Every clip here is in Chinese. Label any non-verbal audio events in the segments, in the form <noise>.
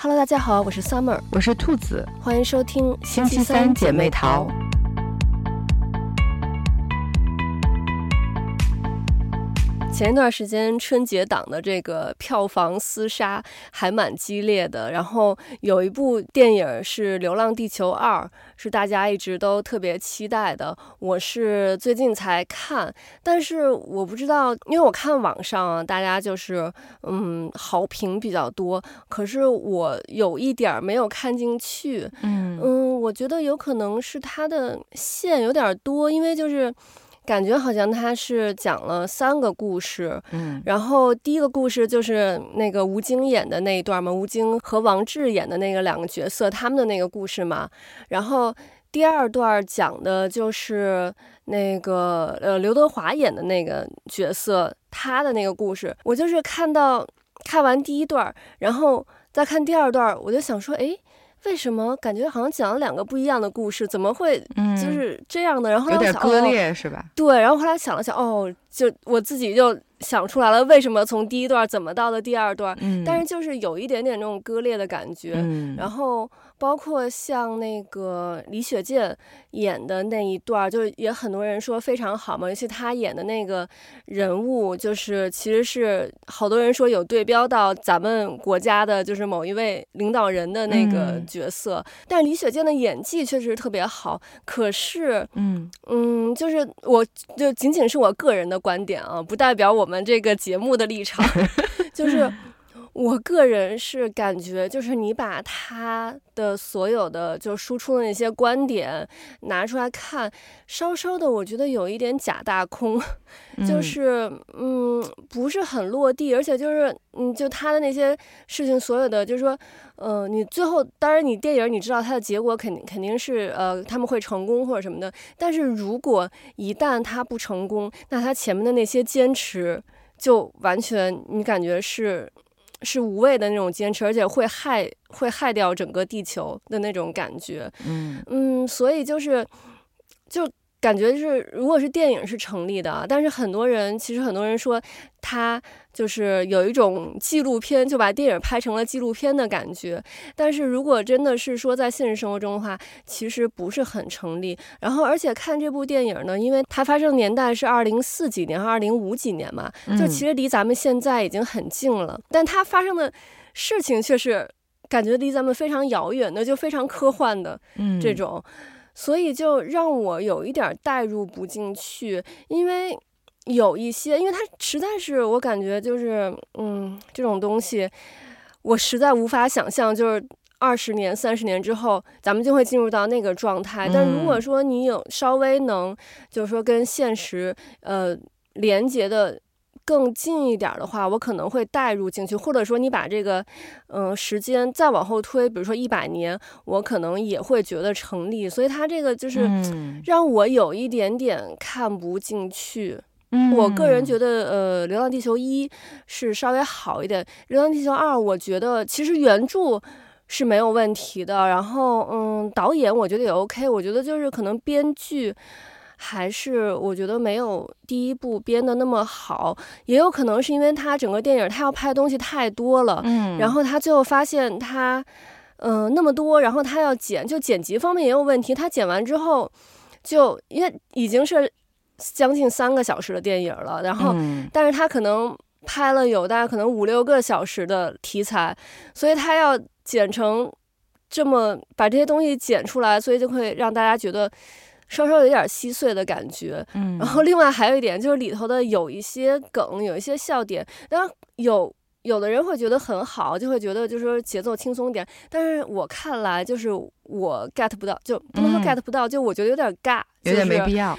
Hello，大家好，我是 Summer，我是兔子，欢迎收听星期三姐妹淘。前一段时间春节档的这个票房厮杀还蛮激烈的，然后有一部电影是《流浪地球二》，是大家一直都特别期待的。我是最近才看，但是我不知道，因为我看网上啊，大家就是嗯好评比较多，可是我有一点没有看进去。嗯嗯，我觉得有可能是它的线有点多，因为就是。感觉好像他是讲了三个故事，嗯，然后第一个故事就是那个吴京演的那一段嘛，吴京和王志演的那个两个角色他们的那个故事嘛，然后第二段讲的就是那个呃刘德华演的那个角色他的那个故事，我就是看到看完第一段，然后再看第二段，我就想说，哎。为什么感觉好像讲了两个不一样的故事？怎么会就是这样的？嗯、然后有点割裂、哦、是吧？对，然后后来想了想，哦，就我自己就想出来了，为什么从第一段怎么到了第二段？嗯，但是就是有一点点那种割裂的感觉，嗯，然后。包括像那个李雪健演的那一段，就也很多人说非常好嘛。尤其他演的那个人物，就是其实是好多人说有对标到咱们国家的，就是某一位领导人的那个角色。嗯、但李雪健的演技确实特别好。可是，嗯嗯，就是我就仅仅是我个人的观点啊，不代表我们这个节目的立场，<laughs> 就是。我个人是感觉，就是你把他的所有的就输出的那些观点拿出来看，稍稍的我觉得有一点假大空，就是嗯不是很落地，而且就是嗯就他的那些事情，所有的就是说，呃你最后当然你电影你知道他的结果肯定肯定是呃他们会成功或者什么的，但是如果一旦他不成功，那他前面的那些坚持就完全你感觉是。是无谓的那种坚持，而且会害会害掉整个地球的那种感觉。嗯嗯，所以就是就感觉是，如果是电影是成立的，但是很多人其实很多人说他。就是有一种纪录片，就把电影拍成了纪录片的感觉。但是如果真的是说在现实生活中的话，其实不是很成立。然后，而且看这部电影呢，因为它发生年代是二零四几年和二零五几年嘛，就其实离咱们现在已经很近了。嗯、但它发生的事情却是感觉离咱们非常遥远的，就非常科幻的这种，嗯、所以就让我有一点代入不进去，因为。有一些，因为它实在是我感觉就是，嗯，这种东西，我实在无法想象，就是二十年、三十年之后，咱们就会进入到那个状态。但如果说你有稍微能，就是说跟现实，呃，连接的更近一点的话，我可能会带入进去，或者说你把这个，嗯、呃，时间再往后推，比如说一百年，我可能也会觉得成立。所以它这个就是让我有一点点看不进去。嗯，我个人觉得，呃，《流浪地球一》是稍微好一点，《流浪地球二》我觉得其实原著是没有问题的，然后，嗯，导演我觉得也 OK，我觉得就是可能编剧还是我觉得没有第一部编的那么好，也有可能是因为他整个电影他要拍的东西太多了，嗯，然后他最后发现他，嗯、呃，那么多，然后他要剪，就剪辑方面也有问题，他剪完之后就因为已经是。将近三个小时的电影了，然后，但是他可能拍了有大概可能五六个小时的题材，所以他要剪成这么把这些东西剪出来，所以就会让大家觉得稍稍有点稀碎的感觉。嗯，然后另外还有一点就是里头的有一些梗，有一些笑点，当然有。有的人会觉得很好，就会觉得就是说节奏轻松点，但是我看来就是我 get 不到，就不能说 get 不到，嗯、就我觉得有点尬，有点没必要。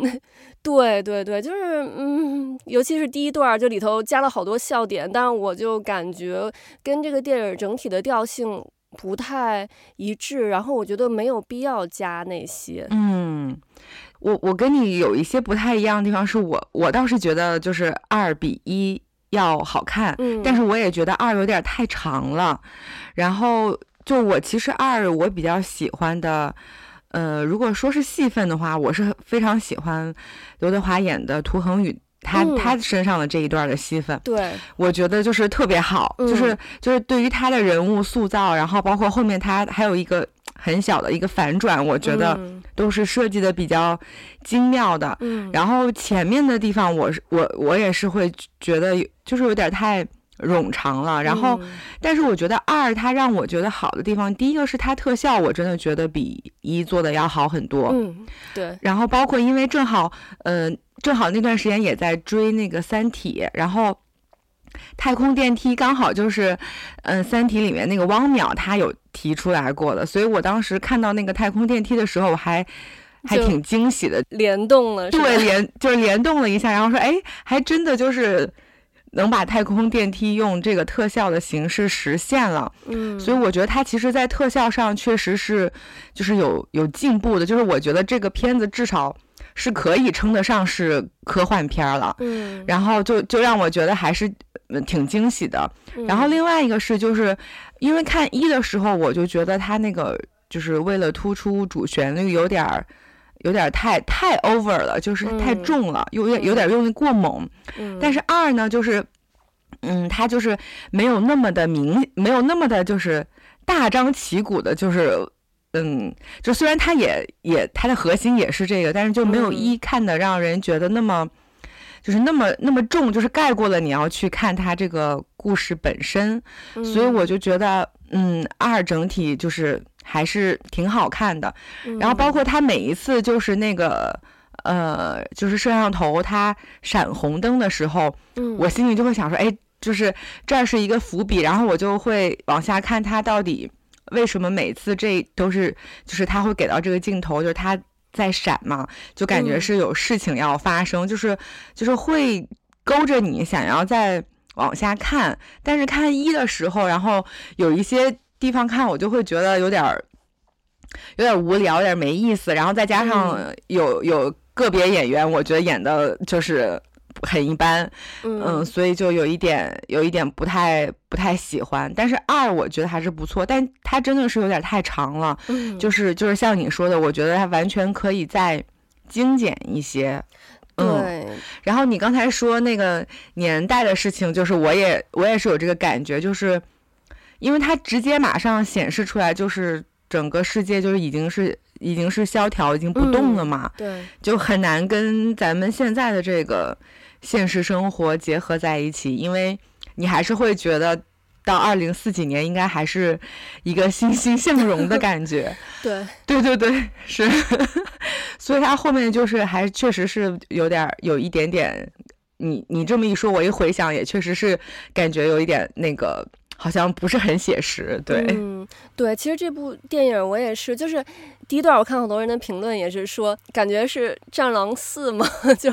那 <laughs> 对对对，就是嗯，尤其是第一段，就里头加了好多笑点，但是我就感觉跟这个电影整体的调性不太一致，然后我觉得没有必要加那些。嗯，我我跟你有一些不太一样的地方，是我我倒是觉得就是二比一。要好看，嗯，但是我也觉得二有点太长了。然后就我其实二我比较喜欢的，呃，如果说是戏份的话，我是非常喜欢刘德华演的涂恒宇他他身上的这一段的戏份，对，我觉得就是特别好，就是就是对于他的人物塑造，然后包括后面他还有一个很小的一个反转，我觉得都是设计的比较精妙的。嗯，然后前面的地方，我是我我也是会觉得就是有点太冗长了。然后，但是我觉得二它让我觉得好的地方，第一个是它特效，我真的觉得比一做的要好很多。嗯，对。然后包括因为正好，嗯、呃。正好那段时间也在追那个《三体》，然后太空电梯刚好就是，嗯，《三体》里面那个汪淼他有提出来过的，所以我当时看到那个太空电梯的时候，我还还挺惊喜的，联动了，对，联就是联动了一下，然后说，哎，还真的就是能把太空电梯用这个特效的形式实现了，嗯，所以我觉得它其实，在特效上确实是就是有有进步的，就是我觉得这个片子至少。是可以称得上是科幻片了，嗯，然后就就让我觉得还是挺惊喜的。然后另外一个是，就是因为看一的时候，我就觉得他那个就是为了突出主旋律，有点儿有点太太 over 了，就是太重了，有点有点用力过猛。但是二呢，就是嗯，他就是没有那么的明，没有那么的就是大张旗鼓的，就是。嗯，就虽然它也也它的核心也是这个，但是就没有一看的让人觉得那么，嗯、就是那么那么重，就是盖过了你要去看它这个故事本身，嗯、所以我就觉得，嗯，二整体就是还是挺好看的。嗯、然后包括他每一次就是那个呃，就是摄像头它闪红灯的时候，嗯、我心里就会想说，哎，就是这是一个伏笔，然后我就会往下看他到底。为什么每次这都是就是他会给到这个镜头，就是他在闪嘛，就感觉是有事情要发生，嗯、就是就是会勾着你想要再往下看。但是看一的时候，然后有一些地方看我就会觉得有点儿有点无聊，有点没意思。然后再加上有有个别演员，我觉得演的就是。很一般，嗯，嗯，所以就有一点，有一点不太不太喜欢。但是二我觉得还是不错，但它真的是有点太长了，嗯，就是就是像你说的，我觉得它完全可以再精简一些，嗯。对。然后你刚才说那个年代的事情，就是我也我也是有这个感觉，就是因为它直接马上显示出来，就是整个世界就是已经是已经是萧条，已经不动了嘛，嗯，对，<laughs> 就很难跟咱们现在的这个。现实生活结合在一起，因为你还是会觉得到二零四几年应该还是一个欣欣向荣的感觉。<laughs> 对，对对对，是。<laughs> 所以他后面就是还确实是有点有一点点，你你这么一说，我一回想也确实是感觉有一点那个好像不是很写实。对，嗯，对，其实这部电影我也是，就是。第一段我看好多人的评论也是说，感觉是《战狼四》嘛，<laughs> 就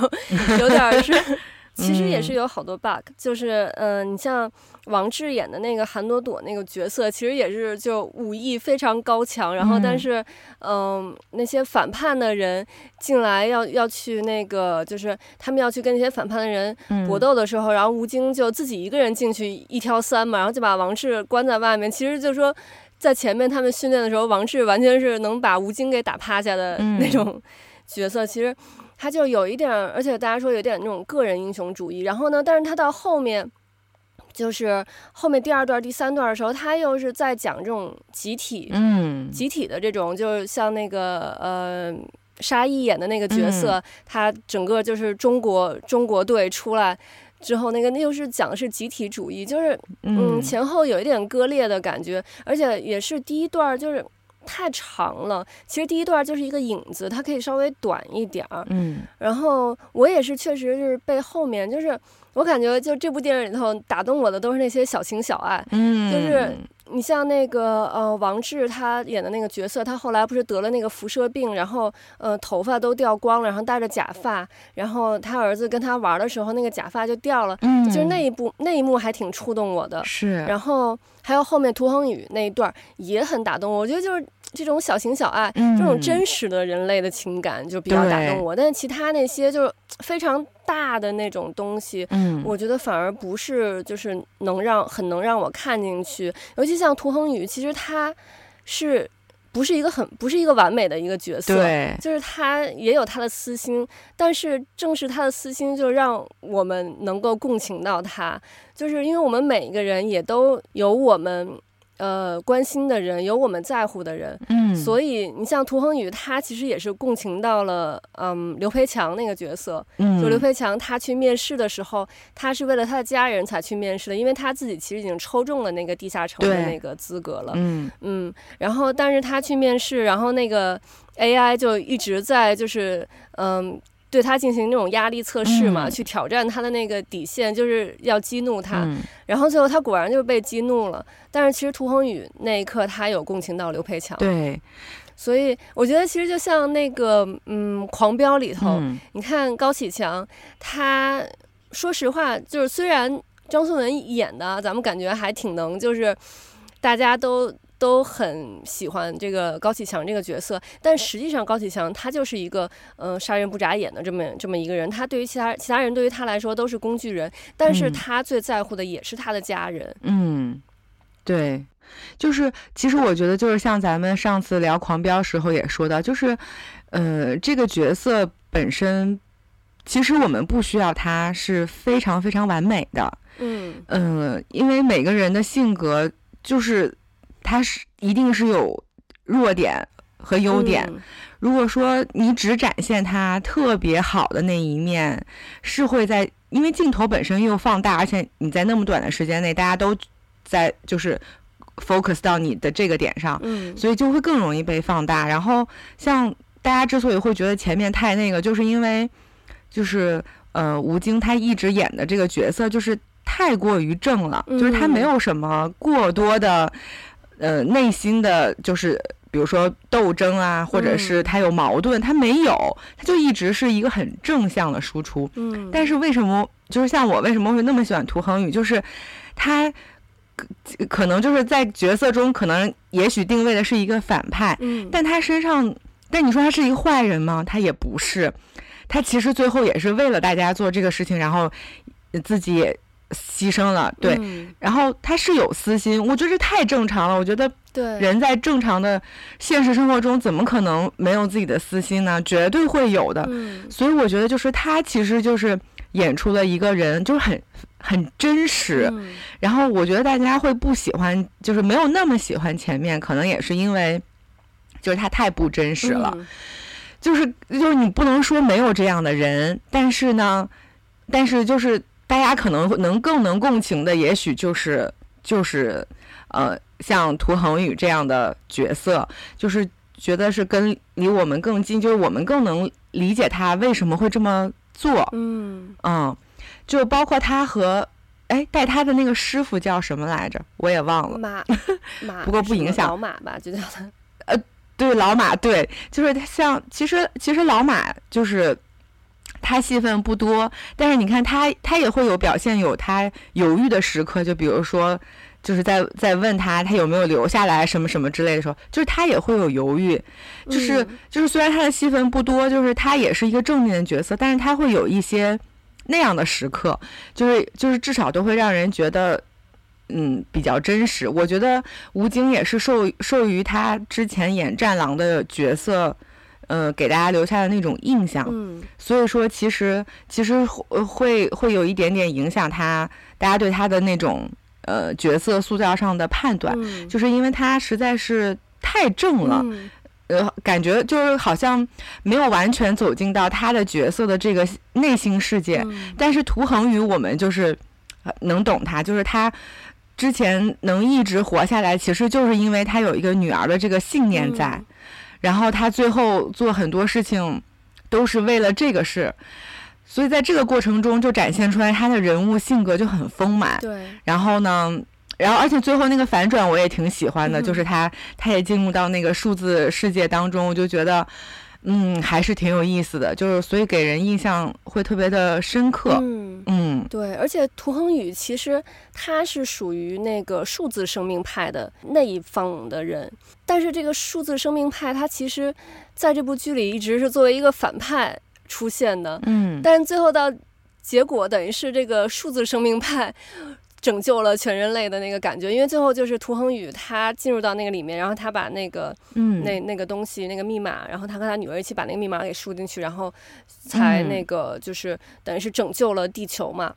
有点是，<laughs> 其实也是有好多 bug，就是嗯、呃，你像王志演的那个韩朵朵那个角色，其实也是就武艺非常高强，然后但是嗯、呃，那些反叛的人进来要要去那个，就是他们要去跟那些反叛的人搏斗的时候，然后吴京就自己一个人进去一挑三嘛，然后就把王志关在外面，其实就是说。在前面他们训练的时候，王志完全是能把吴京给打趴下的那种 <laughs> 角色。嗯、其实他就有一点，而且大家说有点那种个人英雄主义。然后呢，但是他到后面，就是后面第二段、第三段的时候，他又是在讲这种集体，嗯，集体的这种，就是像那个呃沙溢演的那个角色，嗯、他整个就是中国中国队出来。之后那个那又是讲的是集体主义，就是嗯前后有一点割裂的感觉，而且也是第一段就是太长了。其实第一段就是一个影子，它可以稍微短一点儿。嗯，然后我也是确实是被后面就是我感觉就这部电影里头打动我的都是那些小情小爱，嗯，就是。你像那个呃王志他演的那个角色，他后来不是得了那个辐射病，然后呃头发都掉光了，然后戴着假发，然后他儿子跟他玩的时候，那个假发就掉了，嗯，就是那一部那一幕还挺触动我的，是。然后还有后面涂恒宇那一段也很打动我，我觉得就是这种小情小爱，嗯，这种真实的人类的情感就比较打动我，但是其他那些就是非常。大的那种东西，嗯，我觉得反而不是，就是能让很能让我看进去。尤其像涂恒宇，其实他是不是一个很不是一个完美的一个角色，对，就是他也有他的私心，但是正是他的私心，就让我们能够共情到他，就是因为我们每一个人也都有我们。呃，关心的人，有我们在乎的人，嗯，所以你像涂恒宇，他其实也是共情到了，嗯，刘培强那个角色，嗯，就刘培强他去面试的时候，他是为了他的家人才去面试的，因为他自己其实已经抽中了那个地下城的那个资格了，嗯。嗯，然后但是他去面试，然后那个 AI 就一直在就是，嗯。对他进行那种压力测试嘛，嗯、去挑战他的那个底线，就是要激怒他。嗯、然后最后他果然就被激怒了。但是其实涂恒宇那一刻他有共情到刘培强。对，所以我觉得其实就像那个嗯，《狂飙》里头，嗯、你看高启强，他说实话就是虽然张颂文演的咱们感觉还挺能，就是大家都。都很喜欢这个高启强这个角色，但实际上高启强他就是一个嗯、呃、杀人不眨眼的这么这么一个人，他对于其他其他人对于他来说都是工具人，但是他最在乎的也是他的家人。嗯，对，就是其实我觉得就是像咱们上次聊狂飙时候也说到，就是呃这个角色本身，其实我们不需要他是非常非常完美的。嗯嗯、呃，因为每个人的性格就是。他是一定是有弱点和优点。嗯、如果说你只展现他特别好的那一面，是会在因为镜头本身又放大，而且你在那么短的时间内，大家都在就是 focus 到你的这个点上，嗯，所以就会更容易被放大。然后像大家之所以会觉得前面太那个，就是因为就是呃吴京他一直演的这个角色就是太过于正了，嗯、就是他没有什么过多的。呃，内心的就是，比如说斗争啊，或者是他有矛盾，嗯、他没有，他就一直是一个很正向的输出。嗯，但是为什么，就是像我为什么会那么喜欢涂恒宇，就是他可能就是在角色中，可能也许定位的是一个反派，嗯，但他身上，但你说他是一个坏人吗？他也不是，他其实最后也是为了大家做这个事情，然后自己也。牺牲了，对，嗯、然后他是有私心，我觉得这太正常了。我觉得，对，人在正常的现实生活中，怎么可能没有自己的私心呢？绝对会有的。嗯、所以我觉得，就是他其实就是演出了一个人，就是很很真实。嗯、然后我觉得大家会不喜欢，就是没有那么喜欢前面，可能也是因为，就是他太不真实了。嗯、就是就是你不能说没有这样的人，但是呢，但是就是。大家可能能更能共情的，也许就是就是，呃，像涂恒宇这样的角色，就是觉得是跟离我们更近，就是我们更能理解他为什么会这么做。嗯嗯，就包括他和哎带他的那个师傅叫什么来着？我也忘了。马马，<laughs> 不过不影响。老马吧，就叫他。呃，对，老马，对，就是他像，其实其实老马就是。他戏份不多，但是你看他，他也会有表现，有他犹豫的时刻，就比如说，就是在在问他他有没有留下来什么什么之类的时候，就是他也会有犹豫，就是、嗯、就是虽然他的戏份不多，就是他也是一个正面的角色，但是他会有一些那样的时刻，就是就是至少都会让人觉得，嗯，比较真实。我觉得吴京也是受受于他之前演战狼的角色。呃，给大家留下的那种印象，嗯，所以说其实其实会会有一点点影响他，大家对他的那种呃角色塑造上的判断，嗯，就是因为他实在是太正了，嗯，呃，感觉就是好像没有完全走进到他的角色的这个内心世界。嗯，但是涂恒宇我们就是能懂他，就是他之前能一直活下来，其实就是因为他有一个女儿的这个信念在。嗯然后他最后做很多事情，都是为了这个事，所以在这个过程中就展现出来他的人物性格就很丰满。对。然后呢，然后而且最后那个反转我也挺喜欢的，嗯、就是他他也进入到那个数字世界当中，我就觉得。嗯，还是挺有意思的，就是所以给人印象会特别的深刻。嗯嗯，对，而且涂恒宇其实他是属于那个数字生命派的那一方的人，但是这个数字生命派它其实在这部剧里一直是作为一个反派出现的。嗯，但是最后到结果等于是这个数字生命派拯救了全人类的那个感觉。因为最后就是涂恒宇他进入到那个里面，然后他把那个嗯那那个东西那个密码，然后他和他女儿一起把那个密码给输进去，然后才那个就是等于是拯救了地球嘛。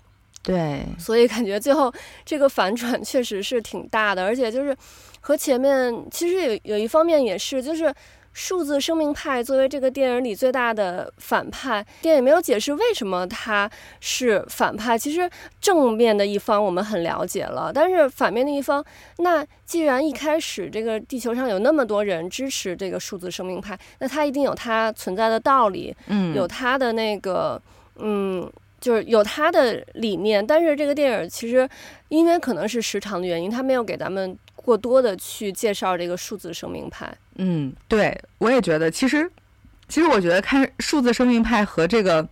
对，所以感觉最后这个反转确实是挺大的，而且就是和前面其实有有一方面也是，就是数字生命派作为这个电影里最大的反派，电影没有解释为什么他是反派。其实正面的一方我们很了解了，但是反面的一方，那既然一开始这个地球上有那么多人支持这个数字生命派，那他一定有他存在的道理，嗯，有他的那个，嗯。就是有他的理念，但是这个电影其实因为可能是时长的原因，他没有给咱们过多的去介绍这个数字生命派。嗯，对，我也觉得，其实，其实我觉得看数字生命派和这个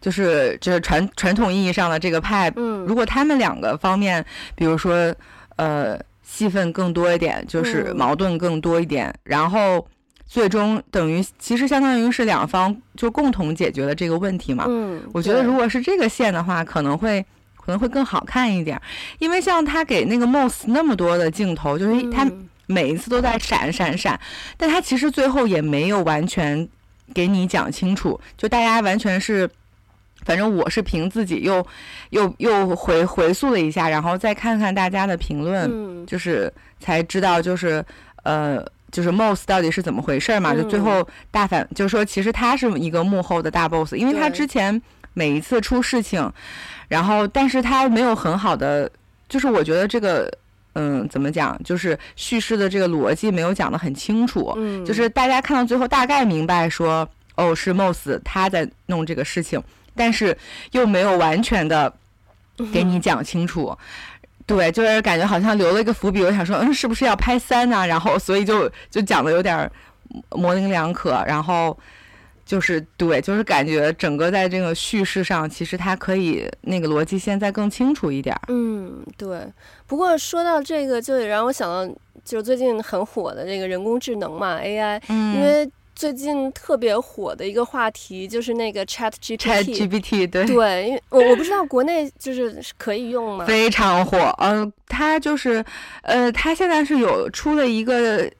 就是就是传传统意义上的这个派，嗯，如果他们两个方面，比如说呃戏份更多一点，就是矛盾更多一点，嗯、然后。最终等于其实相当于是两方就共同解决了这个问题嘛。嗯，我觉得如果是这个线的话，可能会可能会更好看一点，因为像他给那个 Moss 那么多的镜头，就是他每一次都在闪闪闪，但他其实最后也没有完全给你讲清楚，就大家完全是，反正我是凭自己又又又回回溯了一下，然后再看看大家的评论，就是才知道就是呃。就是 Moss 到底是怎么回事嘛？就最后大反，就是说其实他是一个幕后的大 boss，因为他之前每一次出事情，然后但是他没有很好的，就是我觉得这个，嗯，怎么讲，就是叙事的这个逻辑没有讲得很清楚，嗯就是大家看到最后大概明白说，哦，是 Moss 他在弄这个事情，但是又没有完全的给你 <laughs> 讲清楚。对，就是感觉好像留了一个伏笔，我想说，嗯，是不是要拍三呢？然后，所以就就讲的有点模棱两可。然后就是对，就是感觉整个在这个叙事上，其实它可以那个逻辑现在更清楚一点。嗯，对。不过说到这个，就得让我想到，就是最近很火的这个人工智能嘛，AI，嗯，因为。最近特别火的一个话题就是那个 Chat GPT。对对，因为我我不知道国内就是可以用吗？非常火，嗯、呃，它就是，呃，它现在是有出了一个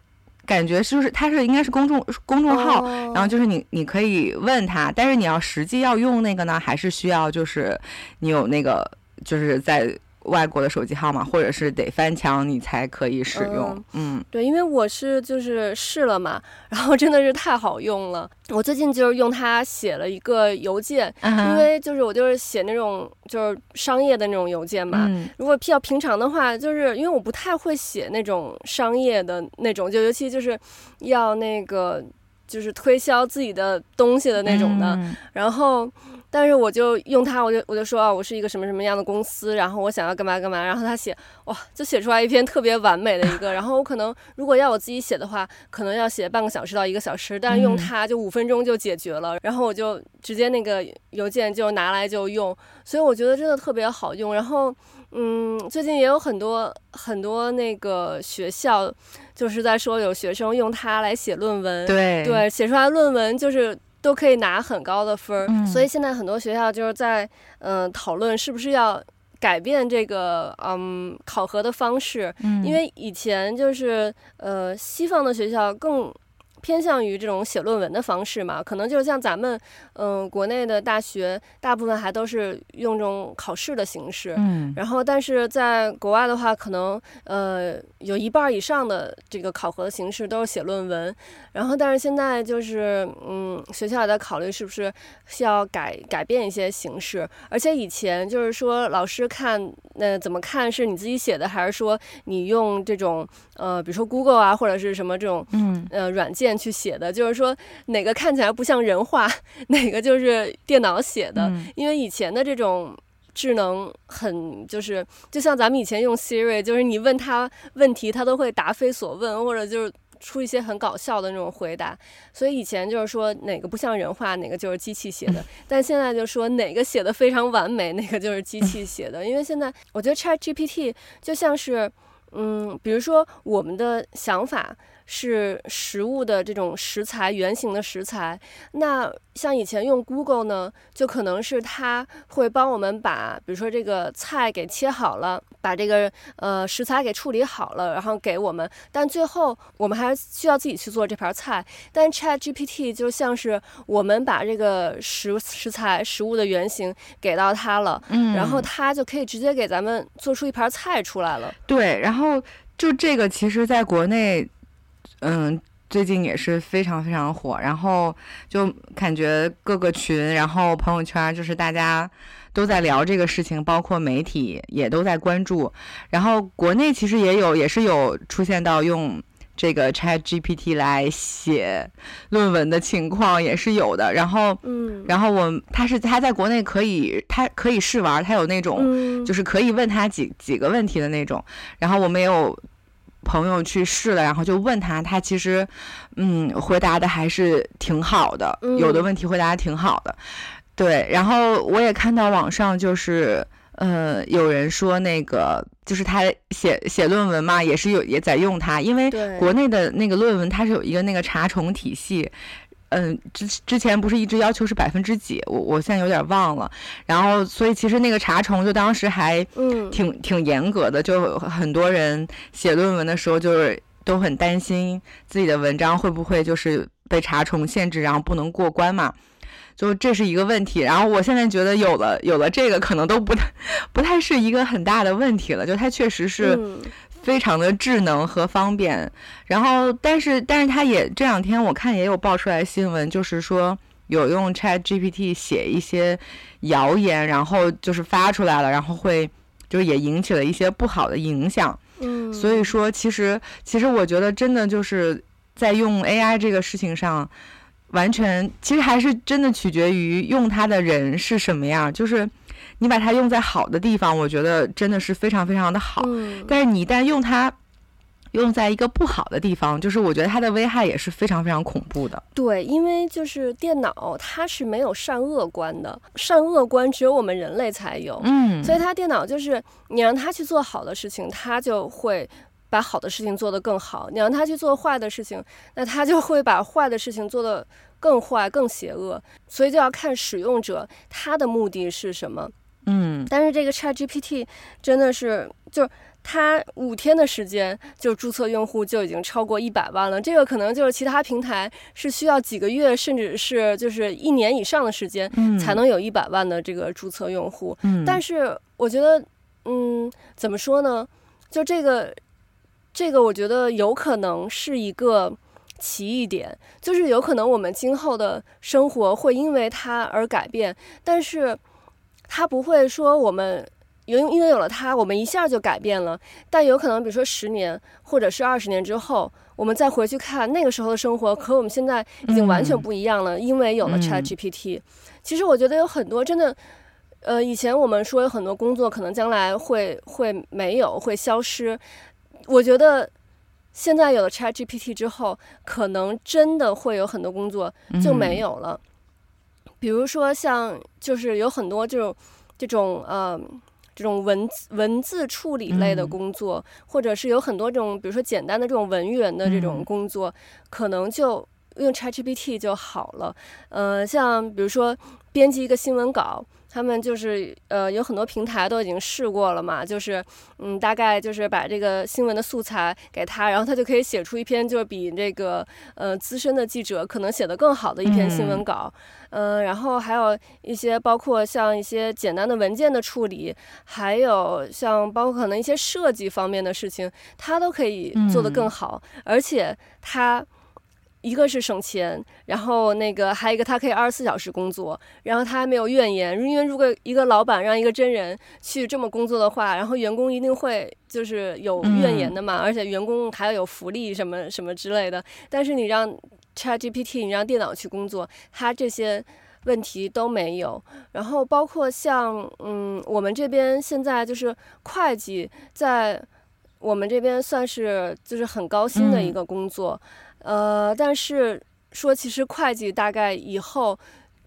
感觉，就是它是应该是公众公众号，哦、然后就是你你可以问他，但是你要实际要用那个呢，还是需要就是你有那个就是在。外国的手机号码，或者是得翻墙你才可以使用。嗯，嗯，对，因为我是就是试了嘛，<laughs> 然后真的是太好用了。我最近就是用它写了一个邮件，嗯、因为就是我就是写那种就是商业的那种邮件嘛。嗯、如果比较平常的话，就是因为我不太会写那种商业的那种，就尤其就是要那个就是推销自己的东西的那种的，嗯、然后。但是我就用它，我就我就说啊，我是一个什么什么样的公司，然后我想要干嘛干嘛，然后他写，哇，就写出来一篇特别完美的一个。然后我可能如果要我自己写的话，可能要写半个小时到一个小时，但是用它就五分钟就解决了。然后我就直接那个邮件就拿来就用，所以我觉得真的特别好用。然后嗯，最近也有很多很多那个学校就是在说有学生用它来写论文，对对，写出来论文就是。都可以拿很高的分儿，嗯、所以现在很多学校就是在嗯讨论是不是要改变这个嗯考核的方式，嗯、因为以前就是呃西方的学校更。偏向于这种写论文的方式嘛，可能就是像咱们，嗯、呃，国内的大学大部分还都是用这种考试的形式，嗯，然后但是在国外的话，可能呃有一半以上的这个考核的形式都是写论文，然后但是现在就是嗯，学校也在考虑是不是需要改改变一些形式，而且以前就是说老师看那、呃、怎么看是你自己写的，还是说你用这种呃比如说 Google 啊或者是什么这种嗯。呃软件。去写的，就是说哪个看起来不像人话，哪个就是电脑写的。嗯、因为以前的这种智能很就是，就像咱们以前用 Siri，就是你问他问题，他都会答非所问，或者就是出一些很搞笑的那种回答。所以以前就是说哪个不像人话，哪个就是机器写的。<laughs> 嗯、但现在就说哪个写的非常完美，哪个就是机器写的。<laughs> 因为现在我觉得 ChatGPT 就像是。嗯，比如说我们的想法。是食物的这种食材，原型的食材。那像以前用 Google 呢，就可能是它会帮我们把，比如说这个菜给切好了，把这个呃食材给处理好了，然后给我们。但最后我们还是需要自己去做这盘菜。但 ChatGPT 就像是我们把这个食食材、食物的原型给到它了，嗯，然后它就可以直接给咱们做出一盘菜出来了。对，然后就这个，其实在国内。嗯，最近也是非常非常火，然后就感觉各个群，然后朋友圈，就是大家都在聊这个事情，包括媒体也都在关注。然后国内其实也有，也是有出现到用这个 ChatGPT 来写论文的情况，也是有的。然后，嗯，然后我他是他在国内可以，他可以试玩，他有那种就是可以问他几几个问题的那种。然后我们也有。朋友去试了，然后就问他，他其实，嗯，回答的还是挺好的，有的问题回答的挺好的，对。然后我也看到网上就是，呃，有人说那个就是他写写论文嘛，也是有也在用它，因为国内的那个论文它是有一个那个查重体系。嗯，之之前不是一直要求是百分之几，我我现在有点忘了。然后，所以其实那个查重就当时还挺、嗯、挺严格的，就很多人写论文的时候就是都很担心自己的文章会不会就是被查重限制，然后不能过关嘛。就这是一个问题。然后我现在觉得有了有了这个，可能都不太不太是一个很大的问题了。就它确实是。嗯非常的智能和方便，然后但是但是它也这两天我看也有爆出来新闻，就是说有用 ChatGPT 写一些谣言，然后就是发出来了，然后会就是也引起了一些不好的影响。嗯，所以说其实其实我觉得真的就是在用 AI 这个事情上，完全其实还是真的取决于用它的人是什么样，就是。你把它用在好的地方，我觉得真的是非常非常的好。嗯。但是你一旦用它用在一个不好的地方，就是我觉得它的危害也是非常非常恐怖的。对，因为就是电脑它是没有善恶观的，善恶观只有我们人类才有。嗯。所以它电脑就是你让它去做好的事情，它就会把好的事情做得更好；你让它去做坏的事情，那它就会把坏的事情做得更坏、更邪恶。所以就要看使用者他的目的是什么。嗯，但是这个 ChatGPT 真的是，就它五天的时间就注册用户就已经超过一百万了。这个可能就是其他平台是需要几个月，甚至是就是一年以上的时间才能有一百万的这个注册用户。嗯，但是我觉得，嗯，怎么说呢？就这个，这个我觉得有可能是一个奇异点，就是有可能我们今后的生活会因为它而改变，但是。它不会说我们因因为有了它，我们一下就改变了。但有可能，比如说十年或者是二十年之后，我们再回去看那个时候的生活，和我们现在已经完全不一样了，因为有了 ChatGPT。其实我觉得有很多真的，呃，以前我们说有很多工作可能将来会会没有会消失，我觉得现在有了 ChatGPT 之后，可能真的会有很多工作就没有了。比如说，像就是有很多这种这种呃这种文字文字处理类的工作，或者是有很多这种比如说简单的这种文员的这种工作，可能就用 ChatGPT 就好了。呃，像比如说编辑一个新闻稿。他们就是呃有很多平台都已经试过了嘛，就是嗯大概就是把这个新闻的素材给他，然后他就可以写出一篇就是比这个呃资深的记者可能写的更好的一篇新闻稿，嗯、呃，然后还有一些包括像一些简单的文件的处理，还有像包括可能一些设计方面的事情，他都可以做得更好，嗯、而且他。一个是省钱，然后那个还有一个，他可以二十四小时工作，然后他还没有怨言，因为如果一个老板让一个真人去这么工作的话，然后员工一定会就是有怨言的嘛，而且员工还要有福利什么什么之类的。但是你让 ChatGPT，你让电脑去工作，它这些问题都没有。然后包括像嗯，我们这边现在就是会计，在我们这边算是就是很高薪的一个工作。呃，但是说其实会计大概以后，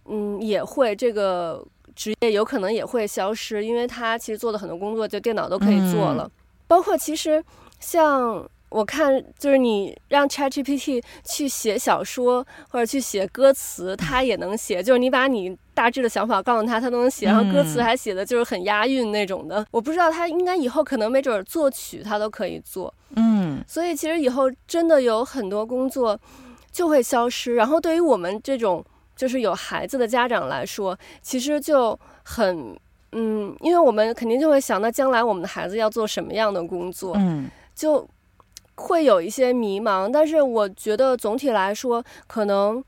嗯，也会这个职业有可能也会消失，因为他其实做的很多工作就电脑都可以做了，嗯、包括其实像。我看就是你让 ChatGPT 去写小说或者去写歌词，它也能写。就是你把你大致的想法告诉他，他都能写。然后歌词还写的就是很押韵那种的。我不知道他应该以后可能没准作曲他都可以做。嗯，所以其实以后真的有很多工作就会消失。然后对于我们这种就是有孩子的家长来说，其实就很嗯，因为我们肯定就会想到将来我们的孩子要做什么样的工作。嗯，就。会有一些迷茫，但是我觉得总体来说，可能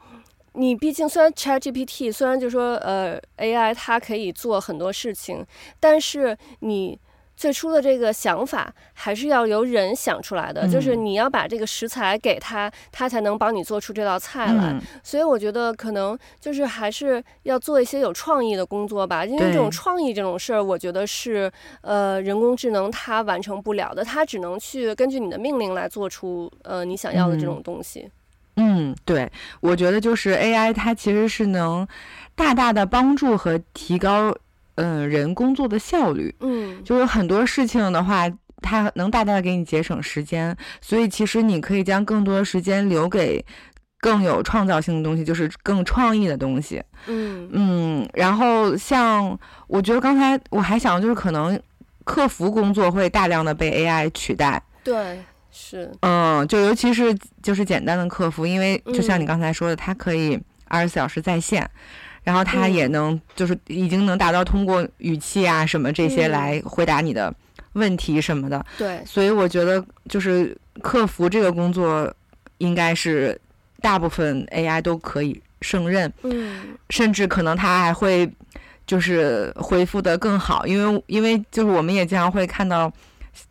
你毕竟虽然 ChatGPT 虽然就说呃 AI 它可以做很多事情，但是你。最初的这个想法还是要由人想出来的，嗯、就是你要把这个食材给他，他才能帮你做出这道菜来。嗯、所以我觉得可能就是还是要做一些有创意的工作吧，因为这种创意这种事儿，我觉得是呃人工智能它完成不了的，它只能去根据你的命令来做出呃你想要的这种东西。嗯，对，我觉得就是 AI 它其实是能大大的帮助和提高。嗯，人工作的效率，嗯，就是很多事情的话，它能大大的给你节省时间，所以其实你可以将更多的时间留给更有创造性的东西，就是更创意的东西，嗯嗯。然后像我觉得刚才我还想，就是可能客服工作会大量的被 AI 取代，对，是，嗯，就尤其是就是简单的客服，因为就像你刚才说的，它可以二十四小时在线。然后他也能，就是已经能达到通过语气啊什么这些来回答你的问题什么的。对，所以我觉得就是客服这个工作，应该是大部分 AI 都可以胜任。嗯，甚至可能他还会就是回复的更好，因为因为就是我们也经常会看到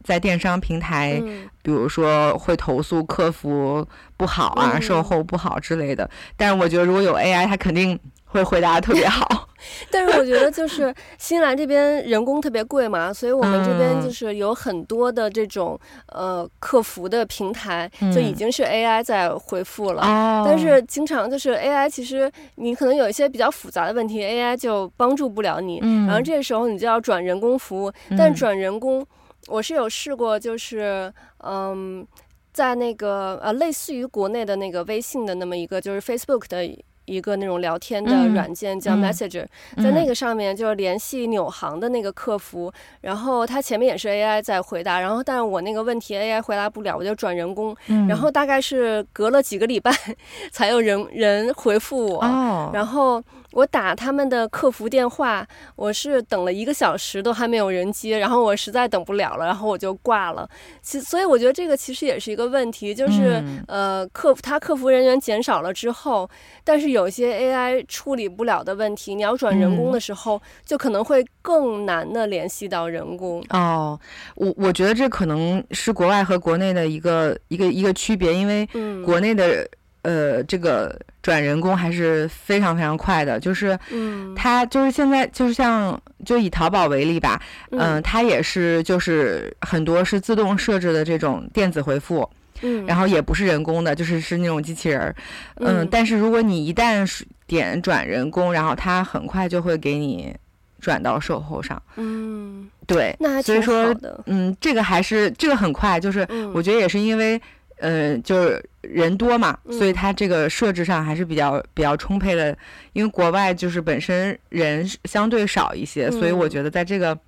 在电商平台，比如说会投诉客服不好啊、售后不好之类的。但是我觉得如果有 AI，它肯定。会回答得特别好，<laughs> 但是我觉得就是新西兰这边人工特别贵嘛，所以我们这边就是有很多的这种呃客服的平台就已经是 AI 在回复了，嗯、但是经常就是 AI 其实你可能有一些比较复杂的问题，AI 就帮助不了你，嗯、然后这个时候你就要转人工服务，但转人工我是有试过，就是嗯，在那个呃类似于国内的那个微信的那么一个就是 Facebook 的。一个那种聊天的软件叫 Messenger，嗯、在那个上面就是联系纽航的那个客服，嗯、然后他前面也是 AI 在回答，然后但是我那个问题 AI 回答不了，我就转人工，嗯、然后大概是隔了几个礼拜 <laughs> 才有人人回复我，哦、然后。我打他们的客服电话，我是等了一个小时都还没有人接，然后我实在等不了了，然后我就挂了。其所以我觉得这个其实也是一个问题，就是、嗯、呃，客服他客服人员减少了之后，但是有些 AI 处理不了的问题，你要转人工的时候，嗯、就可能会更难的联系到人工。哦，我我觉得这可能是国外和国内的一个一个一个区别，因为国内的、嗯。呃，这个转人工还是非常非常快的，就是，嗯，它就是现在就是像就以淘宝为例吧，嗯、呃，它也是就是很多是自动设置的这种电子回复，嗯，然后也不是人工的，就是是那种机器人，嗯，嗯，但是如果你一旦点转人工，然后它很快就会给你转到售后上，嗯，对，那还挺好的，所以说，嗯，这个还是这个很快，就是我觉得也是因为。呃，就是人多嘛，所以它这个设置上还是比较比较充沛的。因为国外就是本身人相对少一些，所以我觉得在这个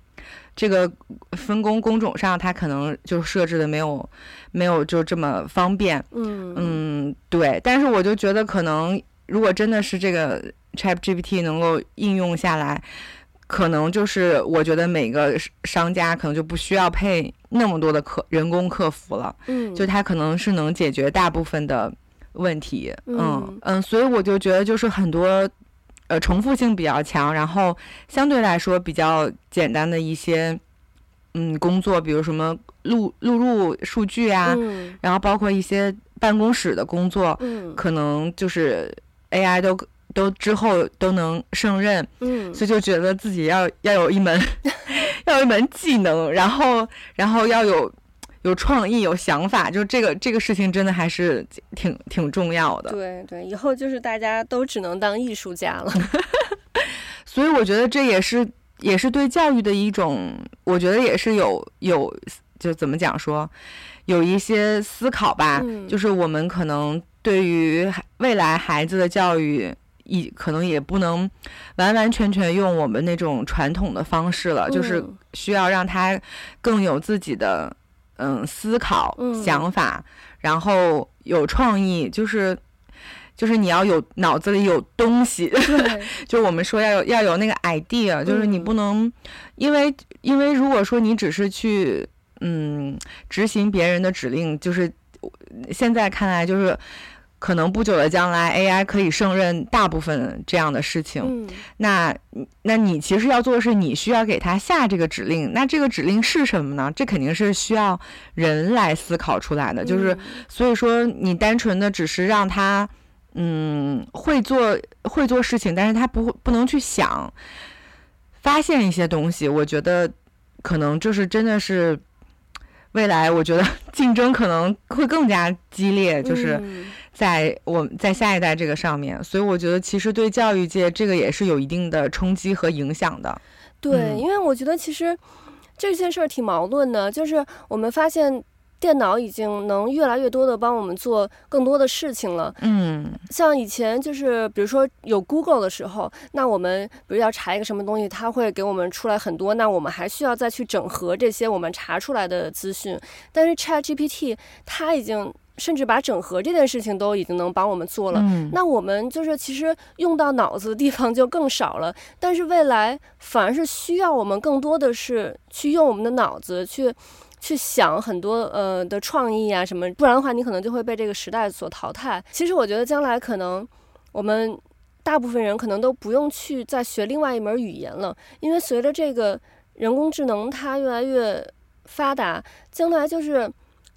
这个分工工种上，它可能就设置的没有没有就这么方便。嗯嗯，对。但是我就觉得，可能如果真的是这个 ChatGPT 能够应用下来。可能就是我觉得每个商家可能就不需要配那么多的客人工客服了，嗯，就他可能是能解决大部分的问题，嗯。嗯，嗯，所以我就觉得就是很多呃重复性比较强，然后相对来说比较简单的一些嗯工作，比如什么录录入数据啊，嗯，然后包括一些办公室的工作，嗯，可能就是 AI 都。都之后都能胜任，嗯，所以就觉得自己要要有一门，<laughs> 要有一门技能，然后然后要有有创意、有想法，就这个这个事情真的还是挺挺重要的。对对，以后就是大家都只能当艺术家了。<laughs> 所以我觉得这也是也是对教育的一种，我觉得也是有有就怎么讲说，有一些思考吧，嗯、就是我们可能对于未来孩子的教育，也可能也不能完完全全用我们那种传统的方式了，嗯、就是需要让他更有自己的嗯思考、嗯、想法，然后有创意，就是就是你要有脑子里有东西，<laughs> 对就我们说要有要有那个 idea，就是你不能、嗯、因为因为如果说你只是去。嗯，执行别人的指令，就是现在看来，就是可能不久的将来，AI 可以胜任大部分这样的事情。嗯、那，那你其实要做的是，你需要给他下这个指令。那这个指令是什么呢？这肯定是需要人来思考出来的。就是，所以说，你单纯的只是让他，嗯，会做会做事情，但是他不会不能去想，发现一些东西。我觉得可能就是真的是。未来我觉得竞争可能会更加激烈，就是在我在下一代这个上面，嗯、所以我觉得其实对教育界这个也是有一定的冲击和影响的。对，嗯、因为我觉得其实这件事儿挺矛盾的，就是我们发现。电脑已经能越来越多的帮我们做更多的事情了。嗯，像以前就是，比如说有 Google 的时候，那我们比如要查一个什么东西，它会给我们出来很多，那我们还需要再去整合这些我们查出来的资讯。但是 ChatGPT 它已经甚至把整合这件事情都已经能帮我们做了。嗯，那我们就是其实用到脑子的地方就更少了。但是未来反而是需要我们更多的是去用我们的脑子去。去想很多呃的创意啊什么，不然的话你可能就会被这个时代所淘汰。其实我觉得将来可能我们大部分人可能都不用去再学另外一门语言了，因为随着这个人工智能它越来越发达，将来就是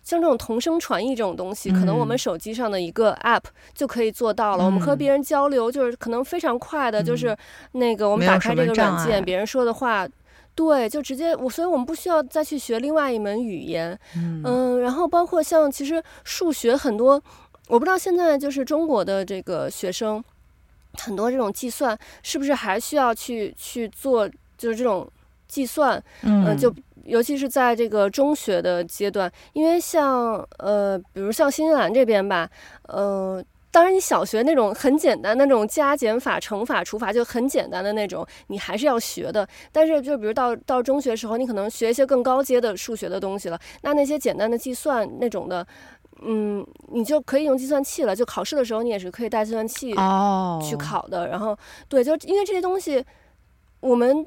像这种同声传译这种东西，可能我们手机上的一个 app 就可以做到了。我们和别人交流就是可能非常快的，就是那个我们打开这个软件，别人说的话。对，就直接我，所以我们不需要再去学另外一门语言，嗯，嗯，然后包括像其实数学很多，我不知道现在就是中国的这个学生，很多这种计算是不是还需要去去做，就是这种计算，嗯，呃，就尤其是在这个中学的阶段，因为像呃，比如像新西兰这边吧，呃。当然，你小学那种很简单的那种加减法、乘法、除法就很简单的那种，你还是要学的。但是，就比如到到中学时候，你可能学一些更高阶的数学的东西了。那那些简单的计算那种的，嗯，你就可以用计算器了。就考试的时候，你也是可以带计算器去考的。Oh. 然后，对，就因为这些东西，我们。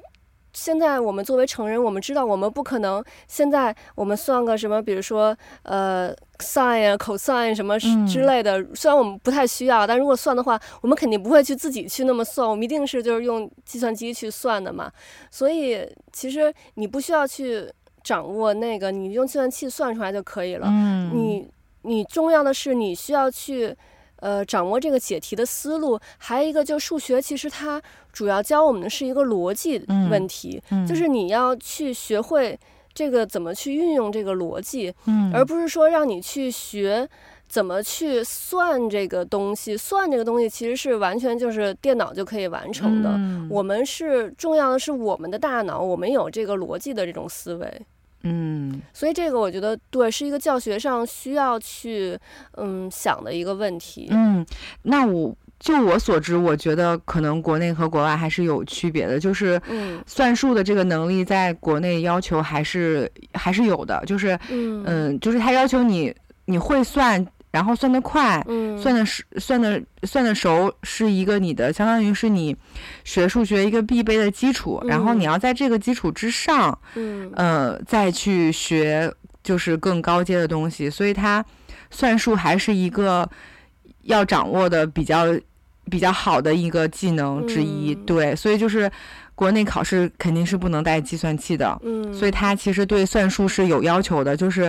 现在我们作为成人，我们知道我们不可能。现在我们算个什么，比如说呃，sin 啊，cosine 什么之类的，嗯、虽然我们不太需要，但如果算的话，我们肯定不会去自己去那么算，我们一定是就是用计算机去算的嘛。所以其实你不需要去掌握那个，你用计算器算出来就可以了。嗯、你你重要的是你需要去。呃，掌握这个解题的思路，还有一个就是数学，其实它主要教我们的是一个逻辑问题，嗯嗯、就是你要去学会这个怎么去运用这个逻辑，嗯、而不是说让你去学怎么去算这个东西。算这个东西其实是完全就是电脑就可以完成的，嗯、我们是重要的是我们的大脑，我们有这个逻辑的这种思维。嗯，所以这个我觉得对，是一个教学上需要去嗯想的一个问题。嗯，那我就我所知，我觉得可能国内和国外还是有区别的，就是嗯，算术的这个能力在国内要求还是还是有的，就是嗯，嗯，就是他要求你你会算。然后算得快，嗯，算的是算的算的熟，是一个你的相当于是你学数学一个必备的基础。嗯、然后你要在这个基础之上，嗯，呃，再去学就是更高阶的东西。所以它算术还是一个要掌握的比较比较好的一个技能之一。嗯、对，所以就是国内考试肯定是不能带计算器的，嗯，所以它其实对算术是有要求的，就是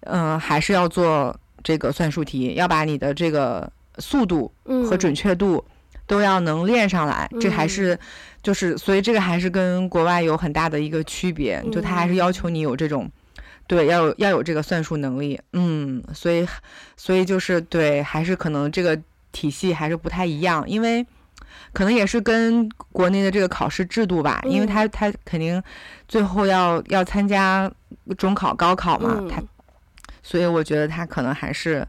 嗯、呃，还是要做。这个算术题要把你的这个速度和准确度都要能练上来，嗯、这还是就是所以这个还是跟国外有很大的一个区别，嗯、就他还是要求你有这种对要有要有这个算术能力，嗯，所以所以就是对，还是可能这个体系还是不太一样，因为可能也是跟国内的这个考试制度吧，嗯、因为他他肯定最后要要参加中考高考嘛，他、嗯。所以我觉得他可能还是。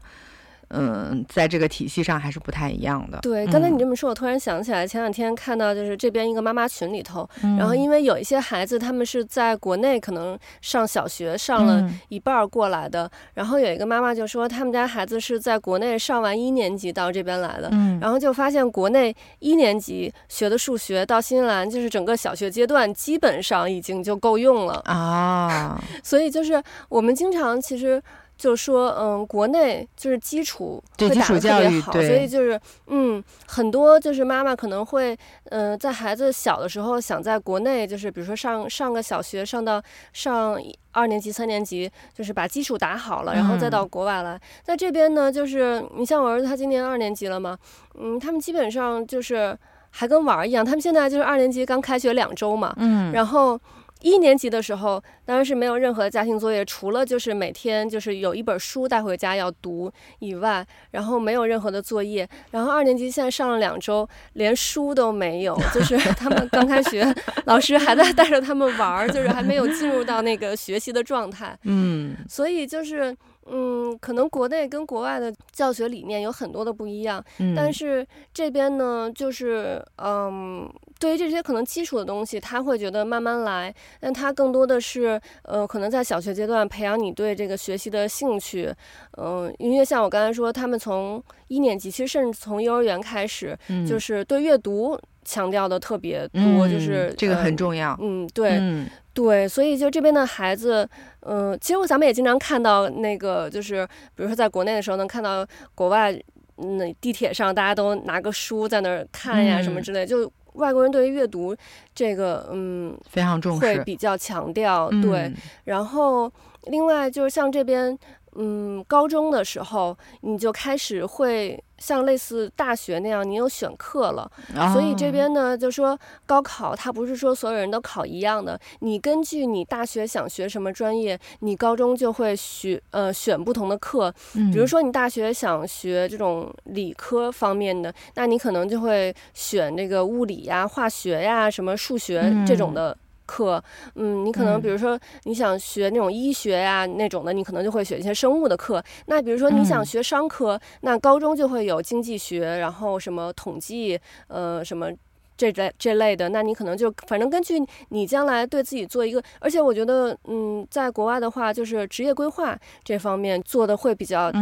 嗯，在这个体系上还是不太一样的。对，刚才你这么说，我突然想起来，前两天看到就是这边一个妈妈群里头，嗯、然后因为有一些孩子他们是在国内可能上小学上了一半过来的，嗯、然后有一个妈妈就说他们家孩子是在国内上完一年级到这边来的，嗯、然后就发现国内一年级学的数学到新西兰就是整个小学阶段基本上已经就够用了啊，<laughs> 所以就是我们经常其实。就说，嗯，国内就是基础会打得特别好，所以就是，嗯，很多就是妈妈可能会，嗯、呃，在孩子小的时候想在国内，就是比如说上上个小学，上到上二年级、三年级，就是把基础打好了，然后再到国外来。嗯、在这边呢，就是你像我儿子，他今年二年级了嘛，嗯，他们基本上就是还跟玩儿一样，他们现在就是二年级刚开学两周嘛，嗯，然后。一年级的时候，当然是没有任何家庭作业，除了就是每天就是有一本书带回家要读以外，然后没有任何的作业。然后二年级现在上了两周，连书都没有，就是 <laughs> 他们刚开学，老师还在带着他们玩儿，就是还没有进入到那个学习的状态。嗯，所以就是。嗯，可能国内跟国外的教学理念有很多的不一样，嗯、但是这边呢，就是嗯，对于这些可能基础的东西，他会觉得慢慢来，但他更多的是，呃，可能在小学阶段培养你对这个学习的兴趣，嗯，因为像我刚才说，他们从一年级，其实甚至从幼儿园开始，嗯、就是对阅读强调的特别多，嗯、就是这个很重要，嗯，对。嗯对，所以就这边的孩子，嗯、呃，其实咱们也经常看到那个，就是比如说在国内的时候，能看到国外，那、嗯、地铁上大家都拿个书在那儿看呀，什么之类。嗯、就外国人对于阅读这个，嗯，非常重视，会比较强调。对，嗯、然后另外就是像这边。嗯，高中的时候你就开始会像类似大学那样，你有选课了。Oh. 所以这边呢，就说高考它不是说所有人都考一样的，你根据你大学想学什么专业，你高中就会学呃选不同的课。比如说你大学想学这种理科方面的，那你可能就会选这个物理呀、化学呀、什么数学这种的。课，嗯，你可能比如说你想学那种医学呀、啊、那种的，你可能就会选一些生物的课。那比如说你想学商科，那高中就会有经济学，然后什么统计，呃，什么。这类这类的，那你可能就反正根据你将来对自己做一个，而且我觉得，嗯，在国外的话，就是职业规划这方面做的会比较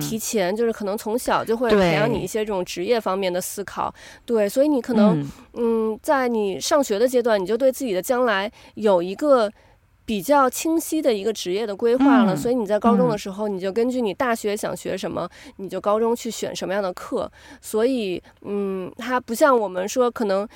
提前，嗯、就是可能从小就会培养你一些这种职业方面的思考，对，对，所以你可能，嗯，嗯，在你上学的阶段，你就对自己的将来有一个。比较清晰的一个职业的规划了，嗯、所以你在高中的时候，你就根据你大学想学什么，嗯、你就高中去选什么样的课。所以，嗯，它不像我们说，可能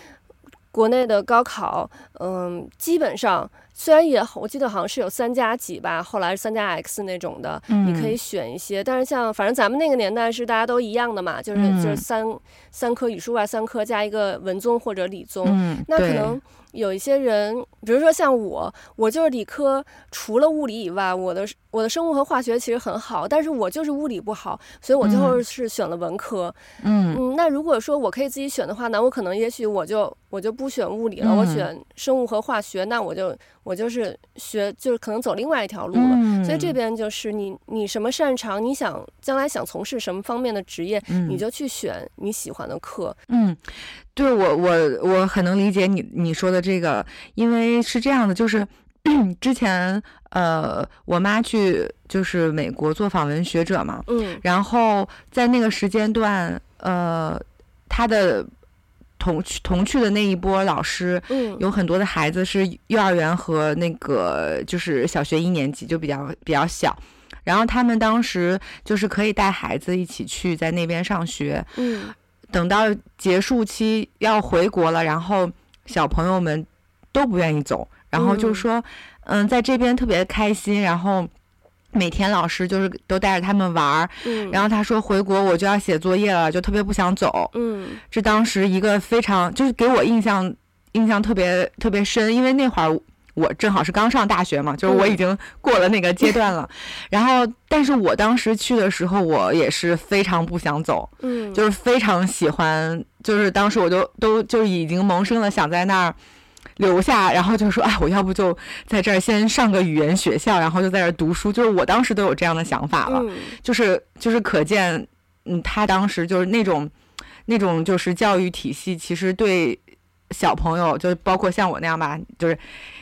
国内的高考，嗯，基本上虽然也我记得好像是有三加几吧，后来是三加 X 那种的，嗯、你可以选一些。但是像反正咱们那个年代是大家都一样的嘛，就是、嗯、就是三三科语数外三科加一个文综或者理综，嗯、那可能。有一些人，比如说像我，我就是理科，除了物理以外，我的我的生物和化学其实很好，但是我就是物理不好，所以我最后是选了文科。嗯嗯，那如果说我可以自己选的话，那我可能也许我就我就不选物理了，嗯、我选生物和化学，那我就我就是学就是可能走另外一条路了。嗯、所以这边就是你你什么擅长，你想将来想从事什么方面的职业，嗯、你就去选你喜欢的课。嗯。对我我我很能理解你你说的这个，因为是这样的，就是 <clears throat> 之前呃我妈去就是美国做访问学者嘛，嗯，然后在那个时间段，呃，她的同去同去的那一波老师，嗯，有很多的孩子是幼儿园和那个就是小学一年级就比较比较小，然后他们当时就是可以带孩子一起去在那边上学，嗯。等到结束期要回国了，然后小朋友们都不愿意走，然后就说，嗯，嗯，在这边特别开心，然后每天老师就是都带着他们玩儿，嗯，然后他说回国我就要写作业了，就特别不想走，嗯，这当时一个非常就是给我印象印象特别特别深，因为那会儿。我正好是刚上大学嘛，就是我已经过了那个阶段了，嗯、<laughs> 然后，但是我当时去的时候，我也是非常不想走，嗯，就是非常喜欢，就是当时我就都就已经萌生了想在那儿留下，然后就说啊，我要不就在这儿先上个语言学校，然后就在这儿读书。就是我当时都有这样的想法了，嗯、就是就是可见，嗯，他当时就是那种那种就是教育体系，其实对小朋友，就包括像我那样吧，就是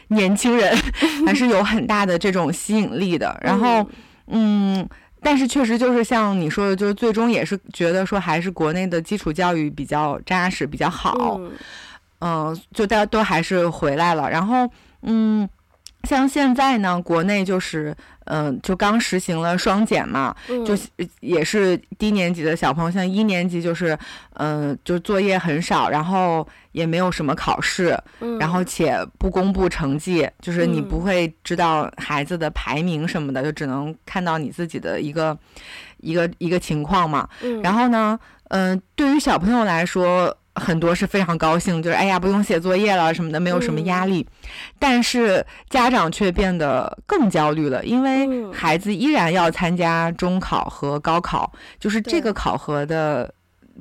年轻人，<laughs> 还是有很大的这种吸引力的。然后，嗯。但是确实就是像你说的，就是最终也是觉得说还是国内的基础教育比较扎实，比较好，嗯、呃，就大家都还是回来了。然后，嗯，像现在呢，国内就是。嗯，就刚实行了双减嘛，嗯、就也是低年级的小朋友，像一年级就是，嗯，就作业很少，然后也没有什么考试，嗯、然后且不公布成绩，就是你不会知道孩子的排名什么的，嗯、就只能看到你自己的一个一个一个情况嘛。嗯、然后呢，嗯，对于小朋友来说。很多是非常高兴，就是哎呀，不用写作业了什么的，没有什么压力。嗯、但是家长却变得更焦虑了，因为孩子依然要参加中考和高考，嗯、就是这个考核的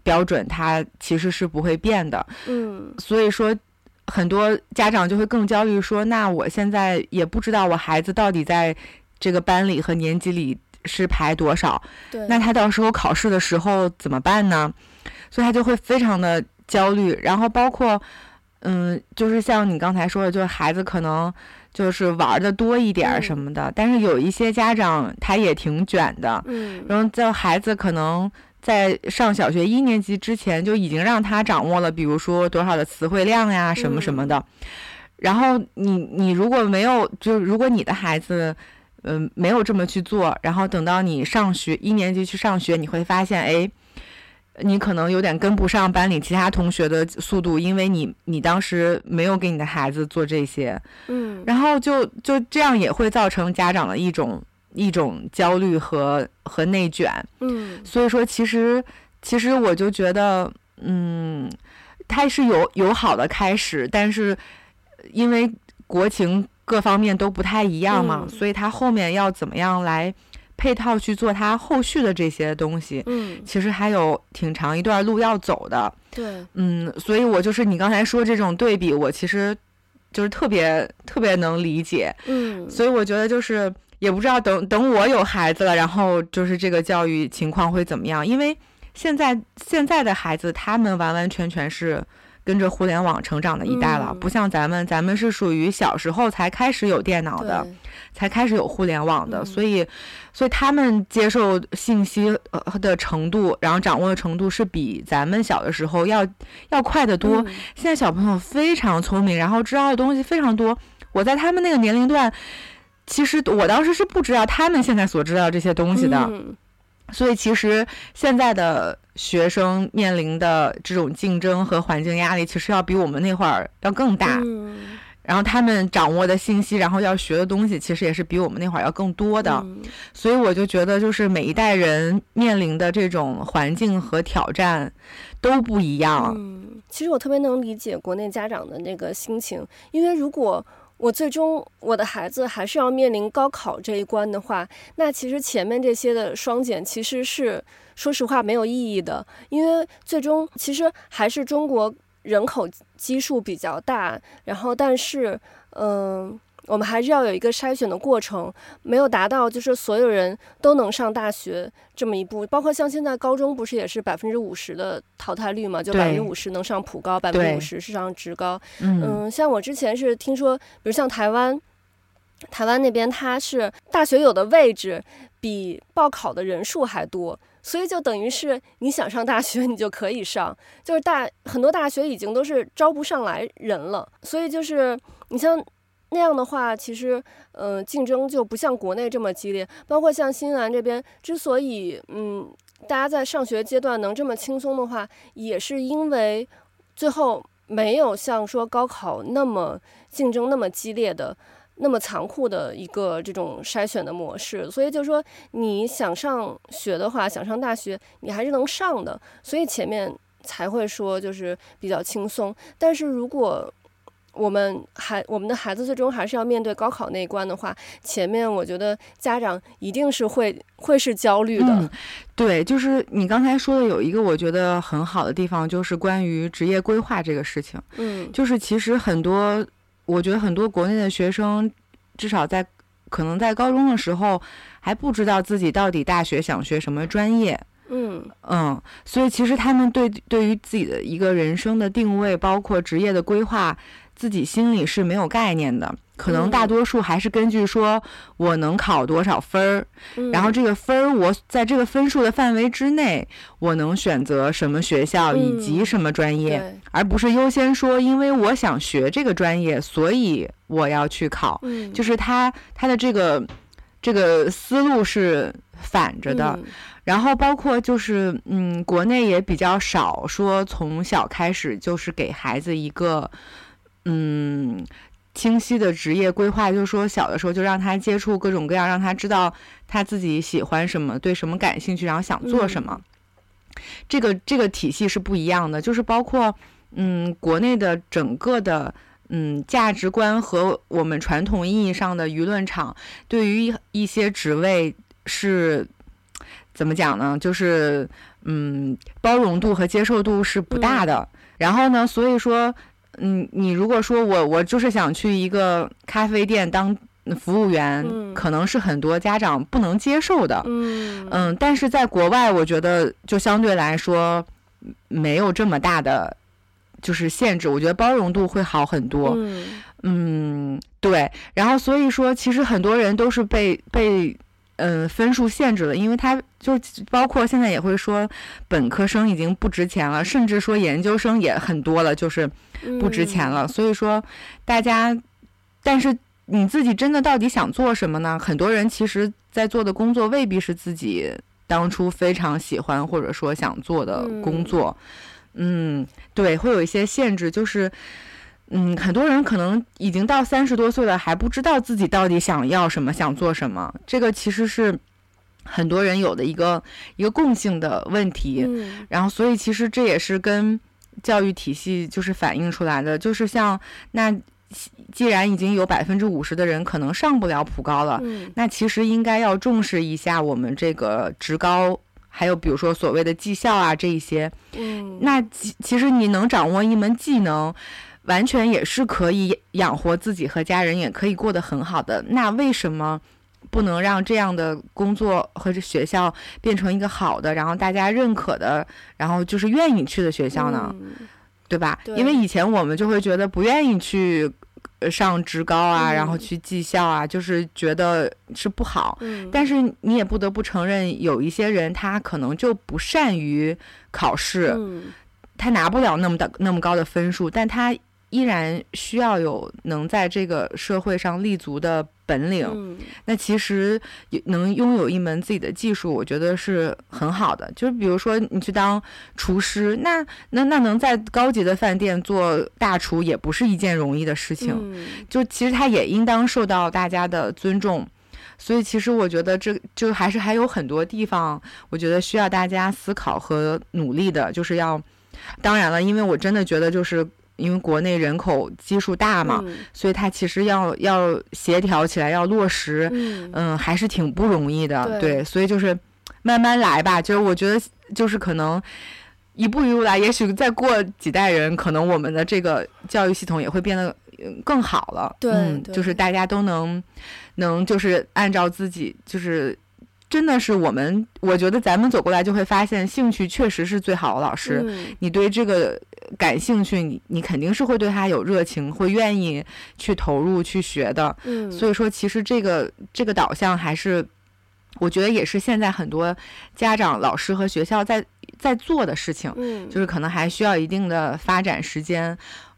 标准，它其实是不会变的。嗯，所以说很多家长就会更焦虑，说那我现在也不知道我孩子到底在这个班里和年级里是排多少，对，那他到时候考试的时候怎么办呢？所以他就会非常的。焦虑，然后包括，嗯，就是像你刚才说的，就是孩子可能就是玩的多一点什么的，嗯、但是有一些家长他也挺卷的，嗯，然后在孩子可能在上小学一年级之前就已经让他掌握了，比如说多少的词汇量呀，什么什么的，嗯、然后你你如果没有，就如果你的孩子，嗯，没有这么去做，然后等到你上学一年级去上学，你会发现，哎。你可能有点跟不上班里其他同学的速度，因为你你当时没有给你的孩子做这些，嗯，然后就就这样也会造成家长的一种一种焦虑和和内卷，嗯，所以说其实其实我就觉得，嗯，它是有有好的开始，但是因为国情各方面都不太一样嘛，嗯，所以它后面要怎么样来。配套去做它后续的这些东西，嗯，其实还有挺长一段路要走的，对，嗯，所以我就是你刚才说这种对比，我其实就是特别特别能理解，嗯，所以我觉得就是也不知道等等我有孩子了，然后就是这个教育情况会怎么样，因为现在现在的孩子他们完完全全是。跟着互联网成长的一代了，嗯、不像咱们，咱们是属于小时候才开始有电脑的，才开始有互联网的，嗯、所以，所以他们接受信息呃的程度，然后掌握的程度是比咱们小的时候要要快得多。嗯、现在小朋友非常聪明，然后知道的东西非常多。我在他们那个年龄段，其实我当时是不知道他们现在所知道这些东西的。嗯所以，其实现在的学生面临的这种竞争和环境压力，其实要比我们那会儿要更大。嗯、然后他们掌握的信息，然后要学的东西，其实也是比我们那会儿要更多的。嗯、所以我就觉得，就是每一代人面临的这种环境和挑战都不一样。嗯，其实我特别能理解国内家长的那个心情，因为如果。我最终我的孩子还是要面临高考这一关的话，那其实前面这些的双减其实是说实话没有意义的，因为最终其实还是中国人口基数比较大，然后但是嗯。呃我们还是要有一个筛选的过程，没有达到就是所有人都能上大学这么一步。包括像现在高中不是也是百分之五十的淘汰率嘛？就百分之五十能上普高，百分之五十是上职高。嗯，嗯，像我之前是听说，比如像台湾，台湾那边它是大学有的位置比报考的人数还多，所以就等于是你想上大学你就可以上，就是大很多大学已经都是招不上来人了。所以就是你像。那样的话，其实，嗯、竞争就不像国内这么激烈。包括像新西兰这边，之所以，嗯，大家在上学阶段能这么轻松的话，也是因为最后没有像说高考那么竞争那么激烈的、那么残酷的一个这种筛选的模式。所以就是说，你想上学的话，想上大学，你还是能上的。所以前面才会说就是比较轻松。但是如果我们还我们的孩子最终还是要面对高考那一关的话，前面我觉得家长一定是会会是焦虑的。嗯，对，就是你刚才说的有一个我觉得很好的地方，就是关于职业规划这个事情。嗯，就是其实很多，我觉得很多国内的学生，至少在可能在高中的时候还不知道自己到底大学想学什么专业。嗯嗯，所以其实他们对对于自己的一个人生的定位，包括职业的规划，自己心里是没有概念的。可能大多数还是根据说我能考多少分儿，嗯、然后这个分儿我在这个分数的范围之内，我能选择什么学校以及什么专业，嗯、而不是优先说因为我想学这个专业，所以我要去考。嗯、就是他他的这个这个思路是反着的。嗯然后包括就是，嗯，国内也比较少说从小开始就是给孩子一个，嗯，清晰的职业规划，就是说小的时候就让他接触各种各样，让他知道他自己喜欢什么，对什么感兴趣，然后想做什么。嗯、这个这个体系是不一样的，就是包括，嗯，国内的整个的，嗯，价值观和我们传统意义上的舆论场对于一些职位是。怎么讲呢？就是嗯，包容度和接受度是不大的。嗯、然后呢，所以说，嗯，你如果说我我就是想去一个咖啡店当服务员，嗯、可能是很多家长不能接受的。嗯嗯，但是在国外，我觉得就相对来说没有这么大的就是限制。我觉得包容度会好很多。嗯，嗯，对。然后所以说，其实很多人都是被被。嗯，分数限制了，因为他就包括现在也会说，本科生已经不值钱了，甚至说研究生也很多了，就是不值钱了。嗯、所以说，大家，但是你自己真的到底想做什么呢？很多人其实在做的工作未必是自己当初非常喜欢或者说想做的工作。嗯，嗯，对，会有一些限制，就是。嗯，很多人可能已经到三十多岁了，还不知道自己到底想要什么，想做什么。这个其实是很多人有的一个一个共性的问题。嗯，然后，所以其实这也是跟教育体系就是反映出来的，就是像那既然已经有百分之五十的人可能上不了普高了，嗯，那其实应该要重视一下我们这个职高，还有比如说所谓的技校啊这一些。嗯，那其其实你能掌握一门技能。完全也是可以养活自己和家人，也可以过得很好的。那为什么不能让这样的工作和这学校变成一个好的，然后大家认可的，然后就是愿意去的学校呢？嗯、对吧？对。因为以前我们就会觉得不愿意去上职高啊，嗯、然后去技校啊，就是觉得是不好。嗯。但是你也不得不承认，有一些人他可能就不善于考试，嗯、他拿不了那么的那么高的分数，但他。依然需要有能在这个社会上立足的本领。嗯、那其实能拥有一门自己的技术，我觉得是很好的。就是比如说你去当厨师，那那那能在高级的饭店做大厨，也不是一件容易的事情。嗯、就其实他也应当受到大家的尊重。所以其实我觉得这就还是还有很多地方，我觉得需要大家思考和努力的。就是要，当然了，因为我真的觉得就是。因为国内人口基数大嘛，嗯、所以它其实要要协调起来，要落实，嗯，嗯，还是挺不容易的，对，对，所以就是慢慢来吧。就是我觉得，就是可能一步一步来，也许再过几代人，可能我们的这个教育系统也会变得更好了。对，嗯，对就是大家都能能就是按照自己，就是真的是我们，我觉得咱们走过来就会发现，兴趣确实是最好的老师。嗯、你对这个。感兴趣，你你肯定是会对他有热情，会愿意去投入去学的。嗯，所以说其实这个这个导向还是，我觉得也是现在很多家长、老师和学校在在做的事情。嗯，就是可能还需要一定的发展时间。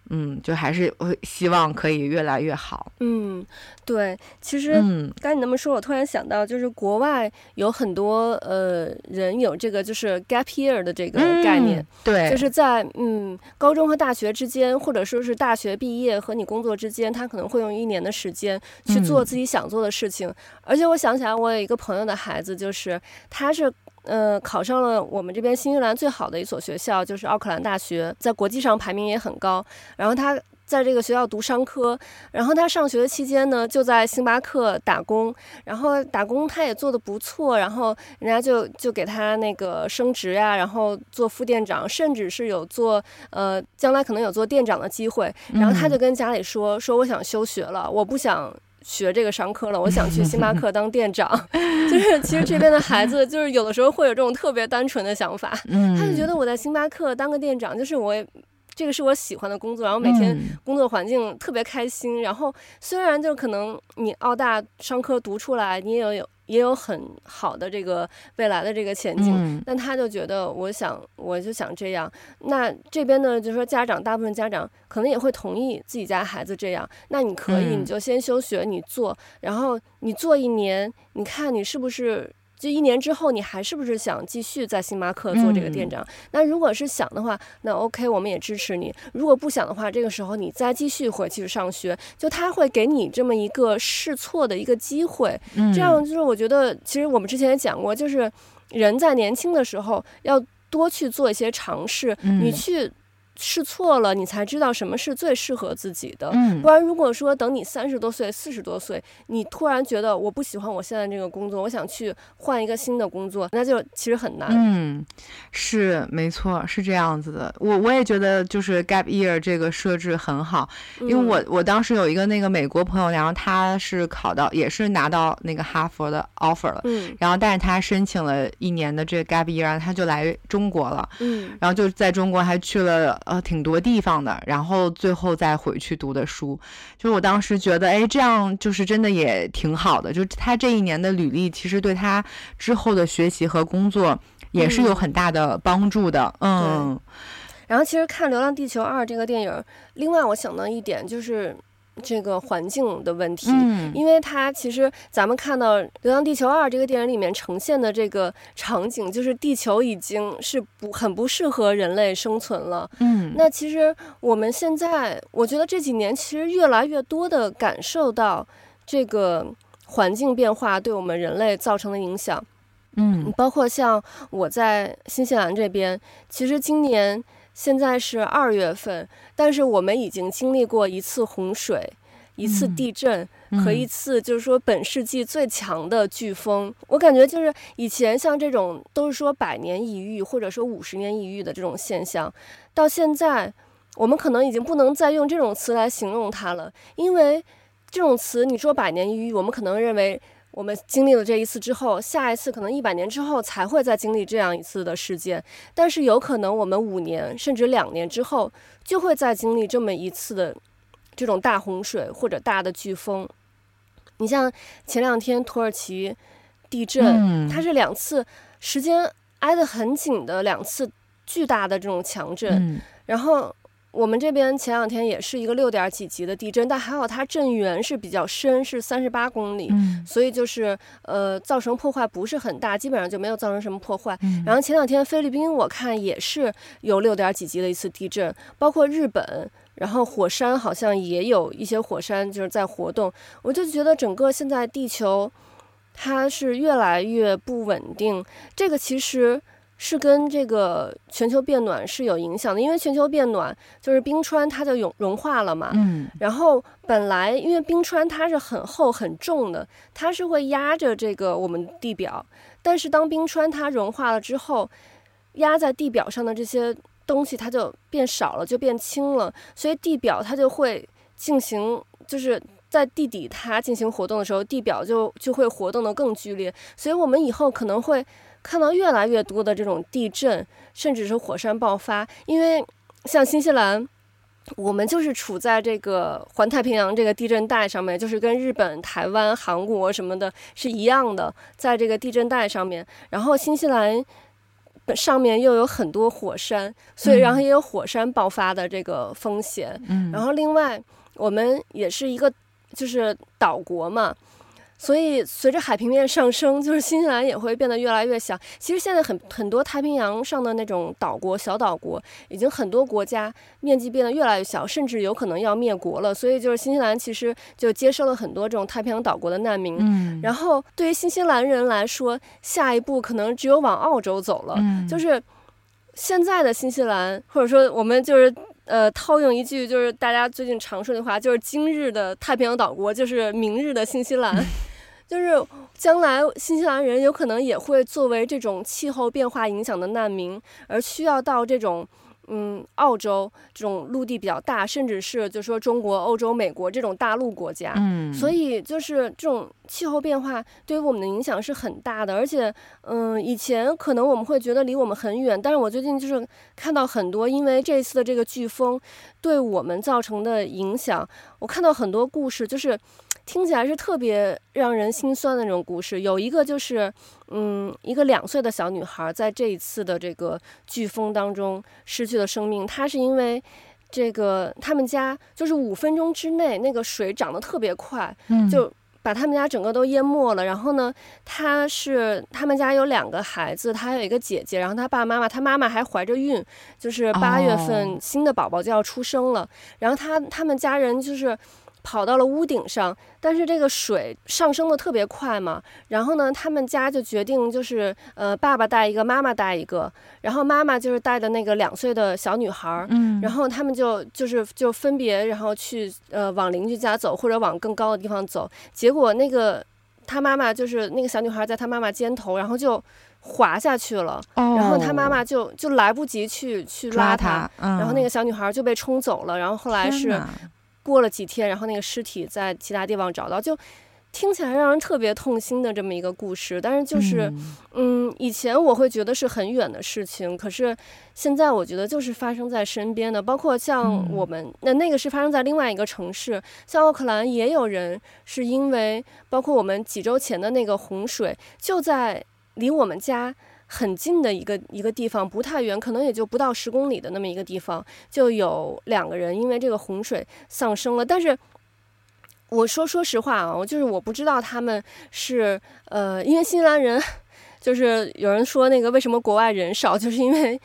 嗯，就还是我希望可以越来越好。嗯，对，其实刚才你那么说，我突然想到，就是国外有很多呃人有这个就是 gap year 的这个概念，嗯、对，就是在嗯高中和大学之间，或者说是大学毕业和你工作之间，他可能会用一年的时间去做自己想做的事情。嗯、而且我想起来，我有一个朋友的孩子，就是他是。呃，考上了我们这边新西兰最好的一所学校，就是奥克兰大学，在国际上排名也很高。然后他在这个学校读商科，然后他上学的期间呢，就在星巴克打工，然后打工他也做得不错，然后人家就就给他那个升职呀，然后做副店长，甚至是有做呃将来可能有做店长的机会，然后他就跟家里说说我想休学了，我不想学这个商科了，我想去星巴克 <laughs> 当店长。<laughs> 就是其实这边的孩子就是有的时候会有这种特别单纯的想法，他就觉得我在星巴克当个店长，就是我。这个是我喜欢的工作，然后每天工作环境特别开心。嗯、然后虽然就可能你澳大商科读出来，你也有也有很好的这个未来的这个前景，嗯、但他就觉得，我想我就想这样。那这边呢，就是说家长大部分家长可能也会同意自己家孩子这样。那你可以，你就先休学，你做，嗯、然后你做一年，你看你是不是。就一年之后，你还是不是想继续在星巴克做这个店长？嗯、那如果是想的话，那 OK，我们也支持你。如果不想的话，这个时候你再继续回去上学，就他会给你这么一个试错的一个机会。嗯、这样就是我觉得，其实我们之前也讲过，就是人在年轻的时候要多去做一些尝试，嗯、你去。试错了，你才知道什么是最适合自己的。嗯，不然如果说等你三十多岁、四十多岁，你突然觉得我不喜欢我现在这个工作，我想去换一个新的工作，那就其实很难。嗯，是没错，是这样子的。我我也觉得就是 gap year 这个设置很好，因为我我当时有一个那个美国朋友，然后他是考到也是拿到那个哈佛的 offer 了，嗯，然后但是他申请了一年的这个 gap year，他就来中国了，嗯，然后就在中国还去了。呃，挺多地方的，然后最后再回去读的书，就是我当时觉得，哎，这样就是真的也挺好的。就他这一年的履历，其实对他之后的学习和工作也是有很大的帮助的。嗯，嗯，然后其实看《流浪地球二》这个电影，另外我想到一点就是。这个环境的问题，嗯，因为它其实咱们看到《流浪地球二》这个电影里面呈现的这个场景，就是地球已经是不很不适合人类生存了，嗯，那其实我们现在，我觉得这几年其实越来越多的感受到这个环境变化对我们人类造成的影响，嗯，包括像我在新西兰这边，其实今年。现在是二月份，但是我们已经经历过一次洪水、一次地震和一次就是说本世纪最强的飓风。我感觉就是以前像这种都是说百年一遇或者说五十年一遇的这种现象，到现在我们可能已经不能再用这种词来形容它了，因为这种词你说百年一遇，我们可能认为。我们经历了这一次之后，下一次可能一百年之后才会再经历这样一次的事件，但是有可能我们五年甚至两年之后就会再经历这么一次的这种大洪水或者大的飓风。你像前两天土耳其地震，它是两次时间挨得很紧的两次巨大的这种强震，然后。我们这边前两天也是一个六点几级的地震，但还好它震源是比较深，是三十八公里，嗯、所以就是呃造成破坏不是很大，基本上就没有造成什么破坏。嗯、然后前两天菲律宾我看也是有六点几级的一次地震，包括日本，然后火山好像也有一些火山就是在活动，我就觉得整个现在地球它是越来越不稳定，这个其实。是跟这个全球变暖是有影响的，因为全球变暖就是冰川它就融融化了嘛。嗯。然后本来因为冰川它是很厚很重的，它是会压着这个我们地表。但是当冰川它融化了之后，压在地表上的这些东西它就变少了，就变轻了。所以地表它就会进行，就是在地底它进行活动的时候，地表就就会活动的更剧烈。所以我们以后可能会。看到越来越多的这种地震，甚至是火山爆发，因为像新西兰，我们就是处在这个环太平洋这个地震带上面，就是跟日本、台湾、韩国什么的是一样的，在这个地震带上面。然后新西兰上面又有很多火山，所以然后也有火山爆发的这个风险。嗯，然后另外我们也是一个就是岛国嘛。所以，随着海平面上升，就是新西兰也会变得越来越小。其实现在很很多太平洋上的那种岛国、小岛国，已经很多国家面积变得越来越小，甚至有可能要灭国了。所以，就是新西兰其实就接收了很多这种太平洋岛国的难民。嗯。然后，对于新西兰人来说，下一步可能只有往澳洲走了。嗯。就是现在的新西兰，或者说我们就是。呃，套用一句就是大家最近常说的话，就是今日的太平洋岛国就是明日的新西兰，<laughs> 就是将来新西兰人有可能也会作为这种气候变化影响的难民，而需要到这种。嗯，澳洲这种陆地比较大，甚至是就说中国、欧洲、美国这种大陆国家，嗯，所以就是这种气候变化对于我们的影响是很大的。而且，嗯，以前可能我们会觉得离我们很远，但是我最近就是看到很多因为这次的这个飓风对我们造成的影响，我看到很多故事，就是。听起来是特别让人心酸的那种故事。有一个就是，嗯，一个两岁的小女孩在这一次的这个飓风当中失去了生命。她是因为这个他们家就是五分钟之内那个水涨得特别快，就把他们家整个都淹没了。然后呢，她是他们家有两个孩子，她还有一个姐姐，然后她爸爸妈妈，她妈妈还怀着孕，就是八月份新的宝宝就要出生了。然后她他们家人就是。跑到了屋顶上，但是这个水上升的特别快嘛，然后呢，他们家就决定就是，呃，爸爸带一个，妈妈带一个，然后妈妈就是带的那个两岁的小女孩，嗯，然后他们就就是就分别，然后去呃往邻居家走，或者往更高的地方走，结果那个他妈妈就是那个小女孩在他妈妈肩头，然后就滑下去了，哦，然后他妈妈就就来不及去去拉他，嗯，然后那个小女孩就被冲走了，然后后来是。过了几天，然后那个尸体在其他地方找到，就听起来让人特别痛心的这么一个故事。但是就是，嗯，嗯，以前我会觉得是很远的事情，可是现在我觉得就是发生在身边的。包括像我们，那那个是发生在另外一个城市，像奥克兰也有人是因为，包括我们几周前的那个洪水，就在离我们家。很近的一个一个地方，不太远，可能也就不到十公里的那么一个地方，就有两个人因为这个洪水丧生了。但是我说说实话啊，我就是我不知道他们是呃，因为新西兰人就是有人说那个为什么国外人少，<laughs> 就是因为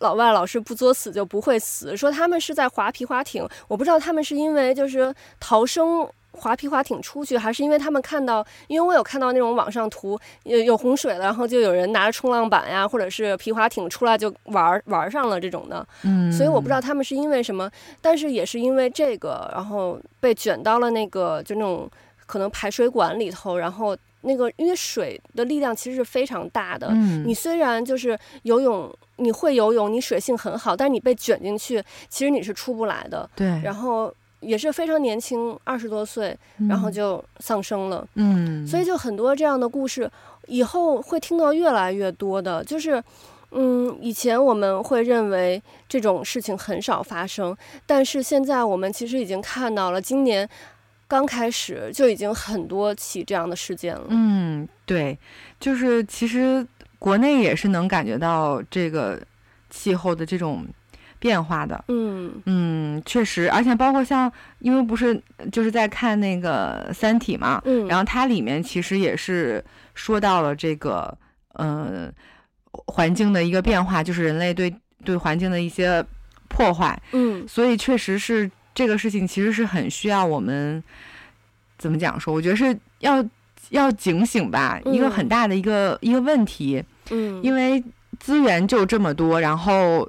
老外老是不作死就不会死，说他们是在划皮划艇，我不知道他们是因为就是逃生。划皮划艇出去，还是因为他们看到，因为我有看到那种网上图，有有洪水了，然后就有人拿着冲浪板呀，或者是皮划艇出来就玩玩上了这种的。嗯，所以我不知道他们是因为什么，但是也是因为这个，然后被卷到了那个就那种可能排水管里头，然后那个因为水的力量其实是非常大的。嗯，你虽然就是游泳，你会游泳，你水性很好，但是你被卷进去，其实你是出不来的。对，然后。也是非常年轻，二十多岁，然后就丧生了。嗯，所以就很多这样的故事，以后会听到越来越多的。就是，嗯，以前我们会认为这种事情很少发生，但是现在我们其实已经看到了，今年刚开始就已经很多起这样的事件了。嗯，对，就是其实国内也是能感觉到这个气候的这种。变化的，嗯。嗯，确实，而且包括像，因为不是就是在看那个《三体》嘛，嗯，然后它里面其实也是说到了这个，呃，环境的一个变化，就是人类对对环境的一些破坏，嗯，所以确实是这个事情，其实是很需要我们怎么讲说？我觉得是要要警醒吧，一个很大的一个、嗯、一个问题，嗯，因为资源就这么多，然后。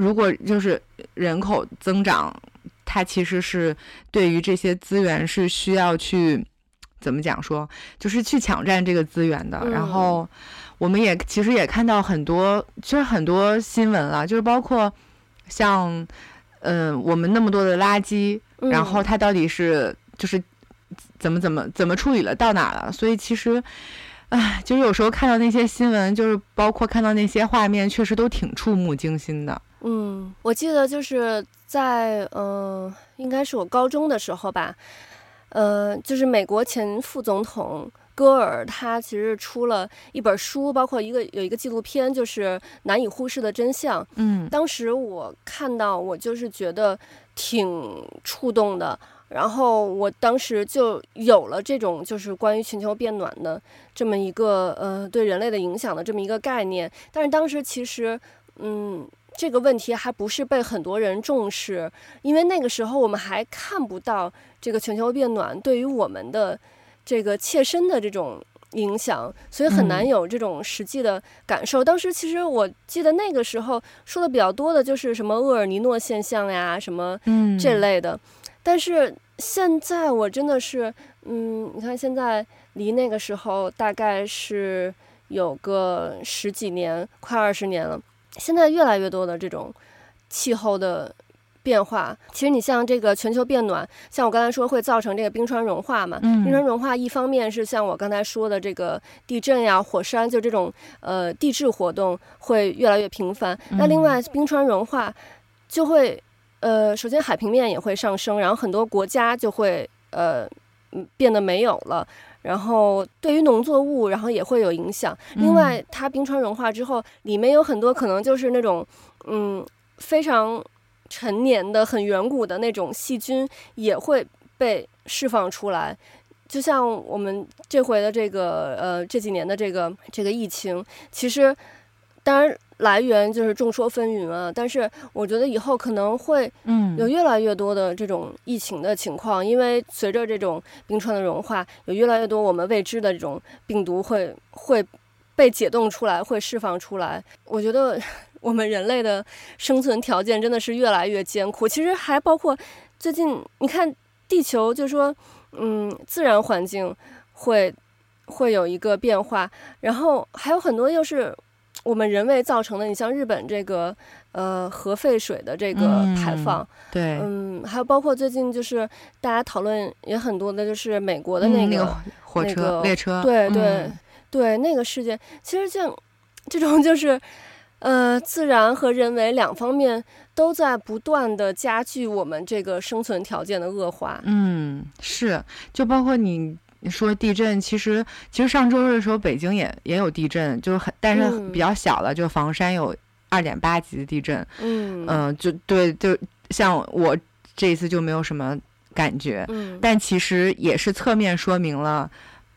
如果就是人口增长，它其实是对于这些资源是需要去怎么讲说，就是去抢占这个资源的。嗯、然后我们也其实也看到很多，其实很多新闻了，就是包括像嗯、呃，我们那么多的垃圾，然后它到底是就是怎么怎么怎么处理了，到哪了？所以其实。唉，就是有时候看到那些新闻，就是包括看到那些画面，确实都挺触目惊心的。嗯，我记得就是在嗯、呃，应该是我高中的时候吧，呃，就是美国前副总统戈尔，他其实出了一本书，包括一个有一个纪录片，就是《难以忽视的真相》。嗯，当时我看到，我就是觉得挺触动的。然后我当时就有了这种就是关于全球变暖的这么一个呃对人类的影响的这么一个概念，但是当时其实嗯这个问题还不是被很多人重视，因为那个时候我们还看不到这个全球变暖对于我们的这个切身的这种影响，所以很难有这种实际的感受。嗯、当时其实我记得那个时候说的比较多的就是什么厄尔尼诺现象呀，什么这类的。嗯、但是现在我真的是，嗯，你看现在离那个时候大概是有个十几年，快二十年了。现在越来越多的这种气候的。变化，其实你像这个全球变暖，像我刚才说会造成这个冰川融化嘛。嗯、冰川融化一方面是像我刚才说的这个地震呀、火山，就这种呃地质活动会越来越频繁。嗯、那另外冰川融化就会呃，首先海平面也会上升，然后很多国家就会呃变得没有了，然后对于农作物，然后也会有影响。另外，它冰川融化之后，里面有很多可能就是那种嗯非常。陈年的很远古的那种细菌也会被释放出来，就像我们这回的这个呃这几年的这个这个疫情，其实当然来源就是众说纷纭啊，但是我觉得以后可能会嗯有越来越多的这种疫情的情况，因为随着这种冰川的融化，有越来越多我们未知的这种病毒会会被解冻出来，会释放出来，我觉得。我们人类的生存条件真的是越来越艰苦。其实还包括最近，你看地球，就是说，嗯，自然环境会会有一个变化，然后还有很多又是我们人为造成的。你像日本这个呃核废水的这个排放，嗯、对，嗯，还有包括最近就是大家讨论也很多的，就是美国的那个、嗯、那个火车、那个、列车，对对、嗯、对，那个事件，其实像这种就是。<laughs> 呃，自然和人为两方面都在不断的加剧我们这个生存条件的恶化。嗯，是，就包括你你说地震，其实其实上周日的时候北京也也有地震，就是很但是比较小了，嗯、就房山有二点八级的地震。嗯嗯、呃，就对，就像我这一次就没有什么感觉。嗯，但其实也是侧面说明了，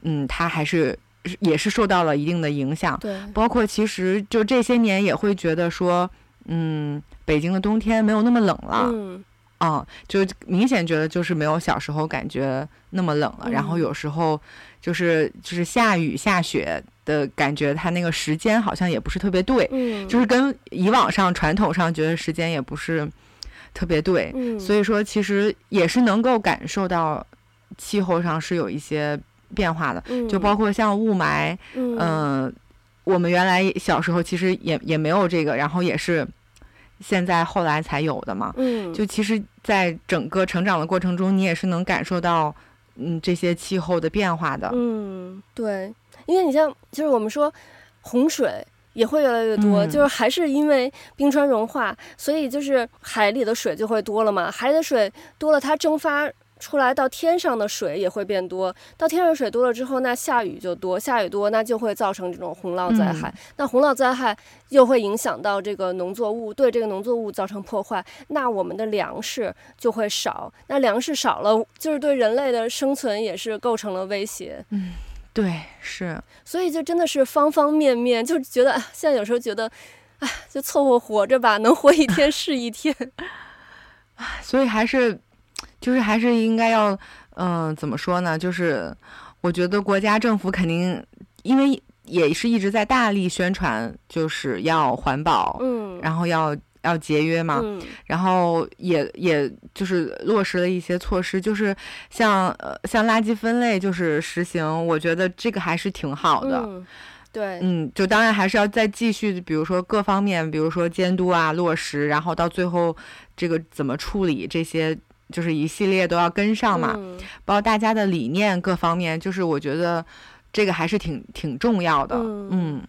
嗯，它还是。也是受到了一定的影响，对，包括其实就这些年也会觉得说，嗯，北京的冬天没有那么冷了，嗯，啊，就明显觉得就是没有小时候感觉那么冷了。嗯、然后有时候就是就是下雨下雪的感觉，它那个时间好像也不是特别对，嗯，就是跟以往上传统上觉得时间也不是特别对，嗯，所以说其实也是能够感受到气候上是有一些。变化的，就包括像雾霾，嗯、呃，我们原来小时候其实也也没有这个，然后也是现在后来才有的嘛。嗯，就其实，在整个成长的过程中，你也是能感受到，嗯，这些气候的变化的。嗯，对，因为你像，就是我们说洪水也会越来越多，嗯、就是还是因为冰川融化，所以就是海里的水就会多了嘛。海里的水多了，它蒸发。出来到天上的水也会变多，到天上水多了之后，那下雨就多，下雨多那就会造成这种洪涝灾害，嗯、那洪涝灾害又会影响到这个农作物，对这个农作物造成破坏，那我们的粮食就会少，那粮食少了，就是对人类的生存也是构成了威胁。嗯，对，是，所以就真的是方方面面，就觉得现在有时候觉得，哎，就凑合活着吧，能活一天是一天。<laughs> 所以还是。就是还是应该要，嗯、呃，怎么说呢？就是我觉得国家政府肯定，因为也是一直在大力宣传，就是要环保，嗯，然后要要节约嘛，嗯，然后也也就是落实了一些措施，就是像呃像垃圾分类就是实行，我觉得这个还是挺好的，嗯，对，嗯，就当然还是要再继续，比如说各方面，比如说监督啊落实，然后到最后这个怎么处理这些。就是一系列都要跟上嘛，嗯、包括大家的理念各方面，就是我觉得这个还是挺挺重要的。嗯，嗯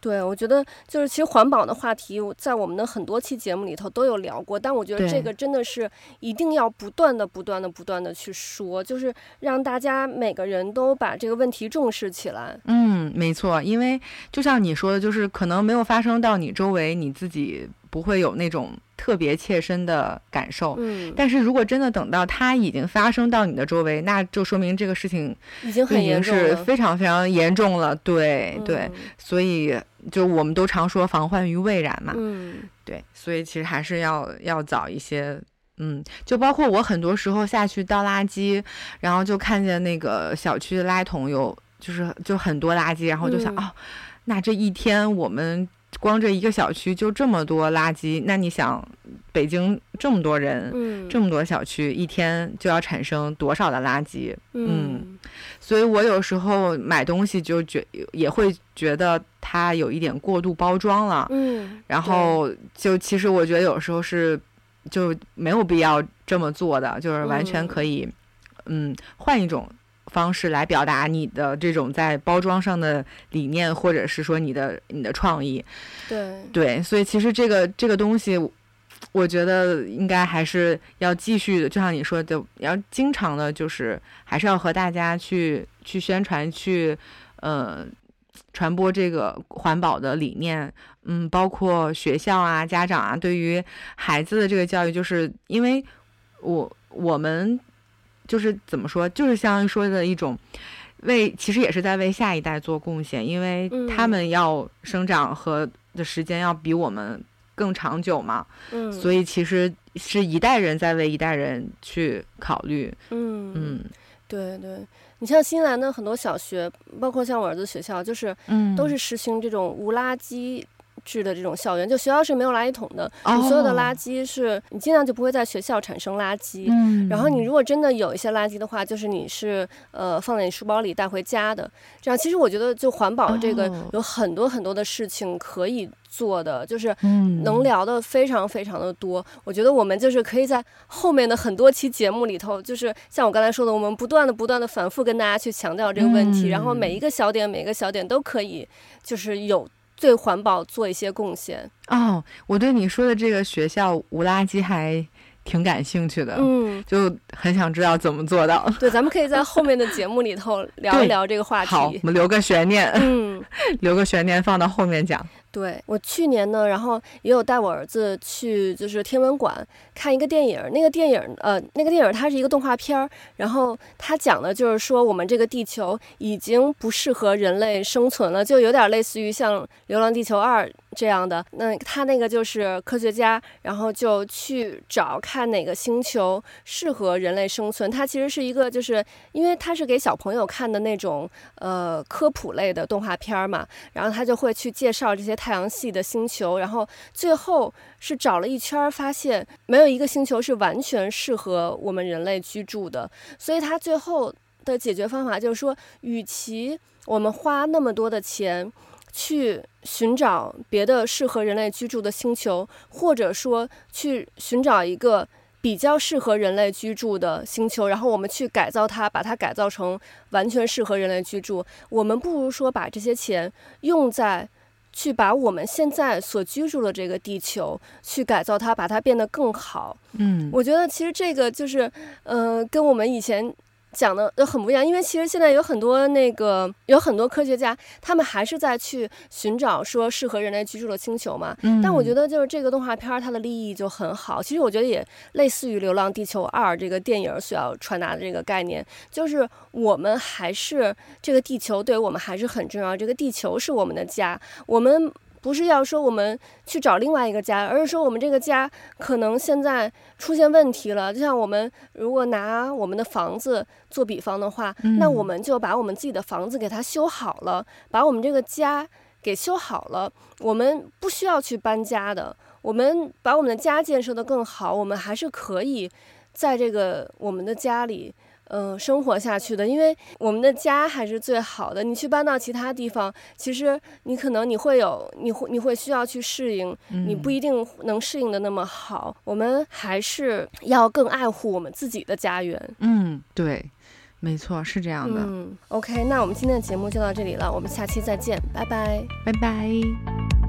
对，我觉得就是其实环保的话题，在我们的很多期节目里头都有聊过，但我觉得这个真的是一定要不断的、不断的、不断的去说，就是让大家每个人都把这个问题重视起来。嗯，没错，因为就像你说的，就是可能没有发生到你周围，你自己不会有那种。特别切身的感受，嗯，但是如果真的等到它已经发生到你的周围，那就说明这个事情已经很严重非常非常严重了。对对，所以就我们都常说防患于未然嘛，嗯，对，所以其实还是要要早一些，嗯，就包括我很多时候下去倒垃圾，然后就看见那个小区的垃圾桶有。就是就很多垃圾，然后就想、嗯、哦，那这一天我们。光这一个小区就这么多垃圾，那你想，北京这么多人，嗯，这么多小区，一天就要产生多少的垃圾？嗯，嗯，所以我有时候买东西就觉也会觉得它有一点过度包装了，嗯，然后就其实我觉得有时候是就没有必要这么做的，就是完全可以，嗯，嗯，换一种。方式来表达你的这种在包装上的理念，或者是说你的你的创意，对对，所以其实这个这个东西，我觉得应该还是要继续的，就像你说的，要经常的，就是还是要和大家去去宣传，去呃传播这个环保的理念，嗯，包括学校啊、家长啊，对于孩子的这个教育，就是因为我我们。就是怎么说，就是相当于说的一种为，其实也是在为下一代做贡献，因为他们要生长和的时间要比我们更长久嘛。嗯，所以其实是一代人在为一代人去考虑。嗯嗯，对对，你像新西兰的很多小学，包括像我儿子学校，就是嗯，都是实行这种无垃圾。制的这种校园，就学校是没有垃圾桶的，你、oh. 所有的垃圾是你尽量就不会在学校产生垃圾。嗯，然后你如果真的有一些垃圾的话，就是你是呃放在你书包里带回家的。这样其实我觉得就环保这个有很多很多的事情可以做的，就是能聊的非常非常的多。我觉得我们就是可以在后面的很多期节目里头，就是像我刚才说的，我们不断的不断的反复跟大家去强调这个问题，然后每一个小点每一个小点都可以就是有。对环保做一些贡献哦，我对你说的这个学校无垃圾还挺感兴趣的，嗯，就很想知道怎么做到。对，咱们可以在 <laughs> 后面的节目里头聊一聊这个话题。好，我们留个悬念，嗯，<laughs> 留个悬念放到后面讲。对，我去年呢，然后也有带我儿子去，就是天文馆看一个电影。那个电影，呃，那个电影它是一个动画片儿，然后它讲的就是说我们这个地球已经不适合人类生存了，就有点类似于像《流浪地球二》这样的。那他那个就是科学家，然后就去找看哪个星球适合人类生存。它其实是一个，就是因为它是给小朋友看的那种呃科普类的动画片嘛，然后他就会去介绍这些。太阳系的星球，然后最后是找了一圈，发现没有一个星球是完全适合我们人类居住的。所以他最后的解决方法就是说，与其我们花那么多的钱去寻找别的适合人类居住的星球，或者说去寻找一个比较适合人类居住的星球，然后我们去改造它，把它改造成完全适合人类居住，我们不如说把这些钱用在。去把我们现在所居住的这个地球去改造它，把它变得更好。嗯，我觉得其实这个就是，呃，跟我们以前。讲的都很不一样，因为其实现在有很多那个有很多科学家，他们还是在去寻找说适合人类居住的星球嘛。嗯。但我觉得就是这个动画片儿，它的立意就很好。其实我觉得也类似于《流浪地球二》这个电影所要传达的这个概念，就是我们还是这个地球对我们还是很重要，这个地球是我们的家，我们。不是要说我们去找另外一个家，而是说我们这个家可能现在出现问题了。就像我们如果拿我们的房子做比方的话，嗯，那我们就把我们自己的房子给它修好了，把我们这个家给修好了。我们不需要去搬家的，我们把我们的家建设得更好，我们还是可以在这个我们的家里。嗯、呃，生活下去的，因为我们的家还是最好的。你去搬到其他地方，其实你可能你会有，你会你会需要去适应，你不一定能适应的那么好。我们还是要更爱护我们自己的家园。嗯，对，没错，是这样的。嗯，OK，那我们今天的节目就到这里了，我们下期再见，拜拜，拜拜。